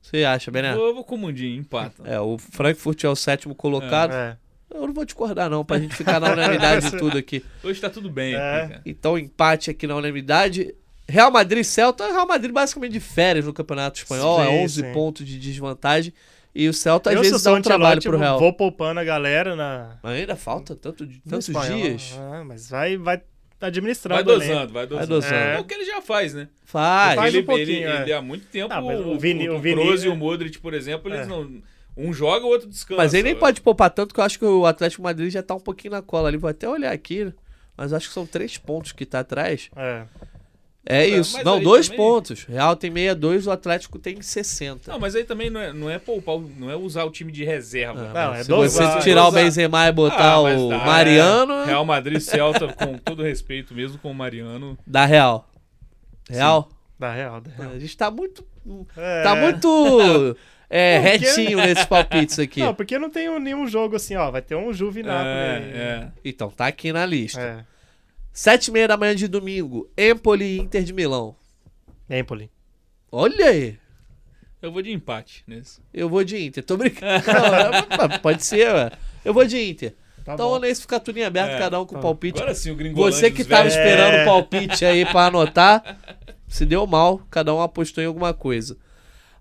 Você acha, Bené? Eu vou com o Mundinho, empata. É, o Frankfurt é o sétimo colocado. É. Eu não vou discordar, não, pra gente ficar na unanimidade de tudo aqui. Hoje tá tudo bem É. aqui. Então, empate aqui na unanimidade. Real Madrid e Celta. Real Madrid basicamente de férias no Campeonato Espanhol. é Sim, 11 sim. pontos de desvantagem. E o Celta às Eu, vezes dá um trabalho pro Real. Vou poupando a galera na. Mas ainda falta tanto, tantos espanhol. dias. Ah, mas vai, vai administrando. Vai o elenco. dosando, vai dosando. dosando. É o que ele já faz, né? Faz. Faz ele, um pouquinho, ele, é. ele há muito tempo, Ah, o, o Vini- o, o Vini- Kroos e o Modric, por exemplo, eles É. não... Um joga, o outro descansa. Mas ele nem pode poupar tanto que eu acho que o Atlético Madrid já tá um pouquinho na cola ali. Vou até olhar aqui. Mas acho que são três pontos que tá atrás. É. É isso. mas Não, dois também- pontos. Real tem 62, o Atlético tem 60. Não, mas aí também não é, não é poupar, não é usar o time de reserva. Ah, Não, mas é se você é tirar o. Benzema e botar Ah, o dá, Mariano, é. Real Madrid Celta, com todo respeito, mesmo com o Mariano. dá Real. Real? Da real, da real. A gente tá muito. É. Tá muito. É, Porque- retinho nesses palpites aqui. Não, porque não tem nenhum jogo assim, ó. Vai ter um Juve Napoli. É, é. Então, tá aqui na lista. É. Sete e meia da manhã de domingo, Empoli e Inter de Milão. Empoli. Olha aí. Eu vou de empate nesse. Eu vou de Inter. Tô brincando. Não, é, pode ser, ué. Eu vou de Inter. Tá então, bom. nesse fica tudo em aberto, É. cada um com palpite. Agora sim, o Gringolândia Você que tava velhos. esperando É. o palpite aí pra anotar, se deu mal, cada um apostou em alguma coisa.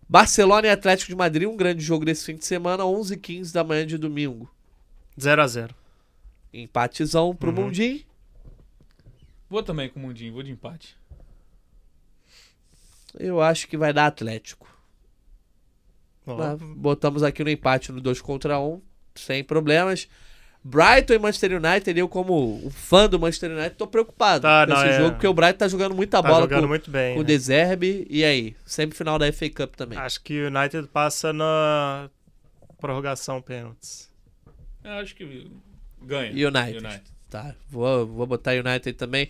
Barcelona e Atlético de Madrid, um grande jogo desse fim de semana, 11h15 da manhã de domingo. 0x0. Empatezão pro Uhum. Mundim. Vou também com o Mundinho, vou de empate. Eu acho que vai dar Atlético. Mas Botamos aqui no empate no 2 contra 1, sem problemas. Brighton e Manchester United, eu como um fã do Manchester United, tô preocupado Tá, com não, esse é. jogo, porque o Brighton tá jogando muita tá bola jogando com, muito bem. com o né? De Zerbi. E aí? Semifinal da FA Cup também. Acho que o United passa na prorrogação pênaltis. Eu acho que ganha. United. Tá, vou, vou botar United também,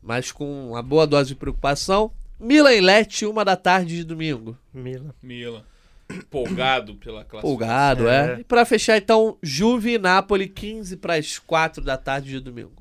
mas com uma boa dose de preocupação. Milan e Lecce, uma da tarde de domingo. Milan. Milan. Empolgado pela classificação. Empolgado, é. É. E pra fechar, então, Juve e Napoli, 15 para as 4 da tarde de domingo.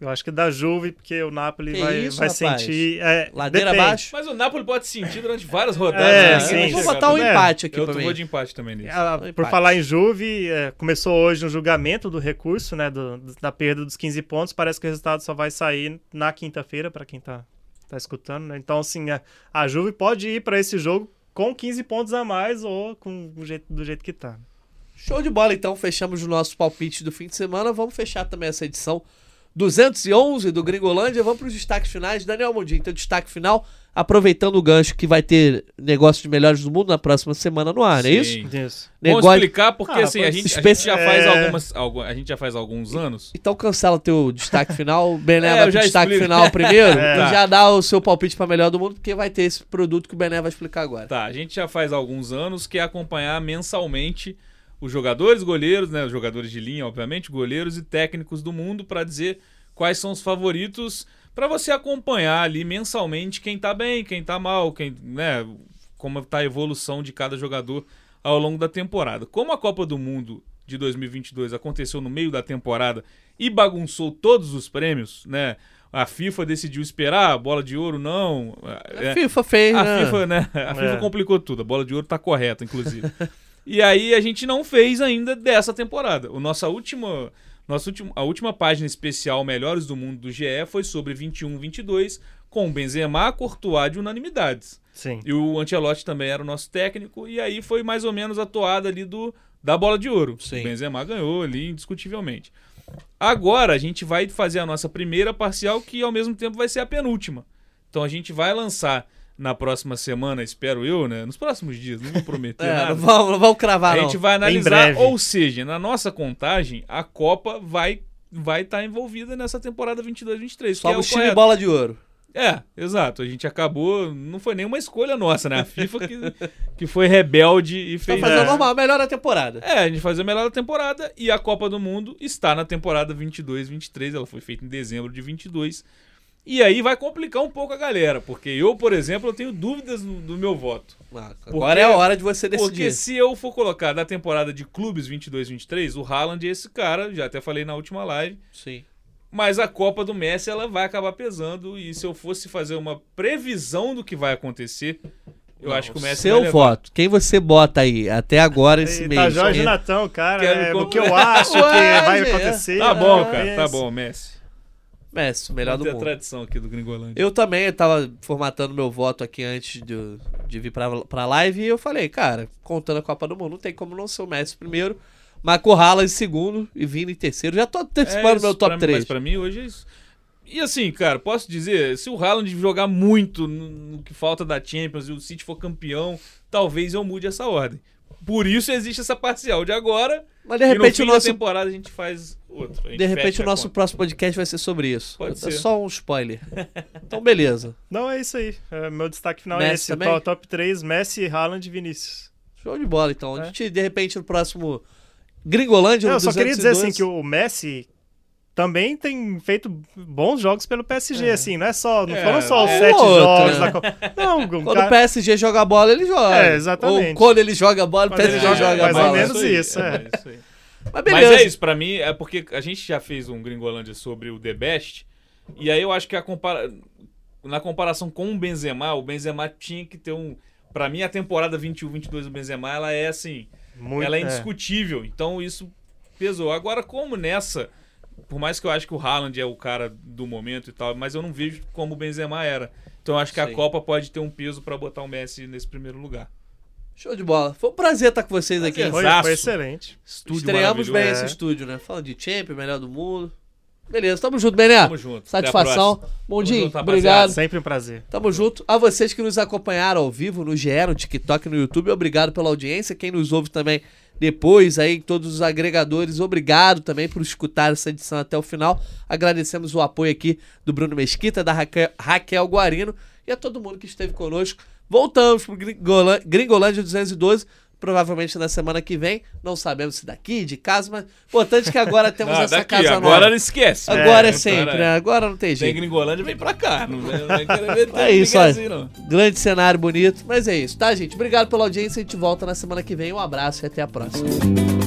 Eu acho que dá Juve, porque o Napoli Que vai, isso, vai rapaz? sentir. É, Ladeira depende. abaixo. Mas o Napoli pode sentir durante várias rodadas. É, né? sim, eu vou botar um. É. empate aqui Eu vou de empate também nisso. Ah, Um por falar em Juve, é, começou hoje um julgamento do recurso, né, do- da perda dos 15 pontos. Parece que o resultado só vai sair na quinta-feira, para quem tá, tá escutando, né? Então, assim, a, a Juve pode ir para esse jogo com 15 pontos a mais ou com o jeito, do jeito que tá. Show de bola, então. Fechamos o nosso palpite do fim de semana. Vamos fechar também essa edição 211 do Gringolândia. Vamos para os destaques finais. Daniel Mundinho, teu destaque final. Aproveitando o gancho que vai ter negócio de melhores do mundo na próxima semana no ar, não é isso? Sim. Isso. Vamos Negócio... explicar porque Ah, assim, a gente, a gente já faz É. algumas. algu- A gente já faz alguns anos. Então cancela teu destaque final. O Bené É, vai pro destaque explico. final primeiro. É. E já dá o seu palpite para melhor do mundo, porque vai ter esse produto que o Bené vai explicar agora. Tá, a gente já faz alguns anos que é acompanhar mensalmente os jogadores, goleiros, né? Os jogadores de linha, obviamente, goleiros e técnicos do mundo para dizer quais são os favoritos para você acompanhar ali mensalmente quem tá bem, quem tá mal, quem, né, como tá a evolução de cada jogador ao longo da temporada. Como a Copa do Mundo de 2022 aconteceu no meio da temporada e bagunçou todos os prêmios, né? A FIFA decidiu esperar, a bola de ouro não. A é, FIFA fez, a né? FIFA, né? A FIFA É. complicou tudo. A bola de ouro tá correta, inclusive. e aí a gente não fez ainda dessa temporada. O nossa última, nossa última, a última página especial Melhores do Mundo do GE foi sobre 21-22 com Benzema, Courtois de unanimidades. Sim. E o Ancelotti também era o nosso técnico e aí foi mais ou menos a toada ali do da bola de ouro. Sim. O Benzema ganhou ali indiscutivelmente. Agora a gente vai fazer a nossa primeira parcial que ao mesmo tempo vai ser a penúltima. Então a gente vai lançar na próxima semana, espero eu, né? Nos próximos dias, não vou prometer É, nada. vamos, vamos cravar, A não. gente vai analisar, ou seja, na nossa contagem, a Copa vai vai estar envolvida nessa temporada 22-23. que é o time bola de ouro. É, exato. A gente acabou. Não foi nenhuma escolha nossa, né? A FIFA que, que foi rebelde e Tá fez. fazendo É. normal, melhor da temporada. É, a gente fazia a melhor da temporada e a Copa do Mundo está na temporada 22-23. Ela foi feita em dezembro de 22. E aí vai complicar um pouco a galera, porque eu, por exemplo, eu tenho dúvidas no- do meu voto. Ah, Porque- Agora é a hora de você decidir. Porque se eu for colocar da temporada de clubes 22-23, o Haaland é esse cara, já até falei na última live. Sim. Mas a Copa do Messi ela vai acabar pesando. E se eu fosse fazer uma previsão do que vai acontecer, eu Não, acho que o Messi Seu vai levar. voto. Quem você bota aí até agora esse E mês? tá Jorge Quem- Natão, cara, é, o que eu acho que vai gente, acontecer. Tá bom, é cara, tá bom, Messi. Messi, o melhor do Manter a mundo. tradição aqui do Gringolândia. Eu também tava formatando meu voto aqui antes de, de vir pra, pra live e eu falei, cara, contando a Copa do Mundo, não tem como não ser o Messi primeiro, Marco Haaland em segundo e Vini em terceiro. Já tô antecipando isso, meu top pra, 3. Mas pra mim hoje é isso. E assim, cara, posso dizer, se o Haaland jogar muito no, que falta da Champions e o City for campeão, talvez eu mude essa ordem. Por isso existe essa parcial de agora. Mas de e no repente fim o da nosso, temporada a gente faz outro. A de repente o a nosso conta. próximo podcast vai ser sobre isso. Pode é ser. só um spoiler. então beleza. Não, é isso aí. É, meu destaque final é Messi esse. também? Top, top 3, Messi, Haaland e Vinícius. Show de bola então. A É. gente de repente no próximo Gringolândia Não, eu só queria dizer 212. assim que o Messi também tem feito bons jogos pelo PSG, assim, não é só, não É, foram só os é sete outro, jogos né? da Copa. Não, Quando cara- o PSG joga a bola, ele joga. É, exatamente. Ou quando ele joga a bola, o PSG joga, joga, a mais ou bola. menos aí, isso, é. isso Mas Mas beleza. é isso, pra mim, é porque a gente já fez um Gringolândia sobre o The Best, e aí eu acho que a compara... na comparação com o Benzema, o Benzema tinha que ter um... Pra mim, a temporada 21-22 do Benzema, ela é assim, Muito, ela é é. indiscutível. Então isso pesou. Agora, como nessa, por mais que eu acho que o Haaland é o cara do momento e tal, mas eu não vejo como o Benzema era. Então eu acho que Sim. a Copa pode ter um peso pra botar o Messi nesse primeiro lugar. Show de bola. Foi um prazer estar com vocês aqui. Foi, foi excelente. Estúdio Estreamos bem maravilhoso. esse estúdio, né? Falando de Champions, melhor do mundo. Beleza, tamo junto, Bené. Tamo junto. Satisfação. junto, rapaziada. obrigado. Sempre um prazer. Tamo junto. A vocês que nos acompanharam ao vivo no GE, no TikTok, no YouTube, obrigado pela audiência. Quem nos ouve também depois aí, todos os agregadores, obrigado também por escutar essa edição até o final. Agradecemos o apoio aqui do Bruno Mesquita, da Raquel, Raquel Guarino e a todo mundo que esteve conosco. Voltamos Gringolã- Gringolândia 212, provavelmente na semana que vem. Não sabemos se daqui, de casa, mas importante que agora temos Ah, essa daqui, casa agora nova. não esquece. Agora é, É, sempre, agora- né? Agora não tem Tem jeito. Gringolândia, vem pra cá. Não não ver É isso, olha. assim, não. Grande cenário bonito, mas é isso, tá, gente? Obrigado pela audiência. A gente volta na semana que vem. Um abraço e até a próxima.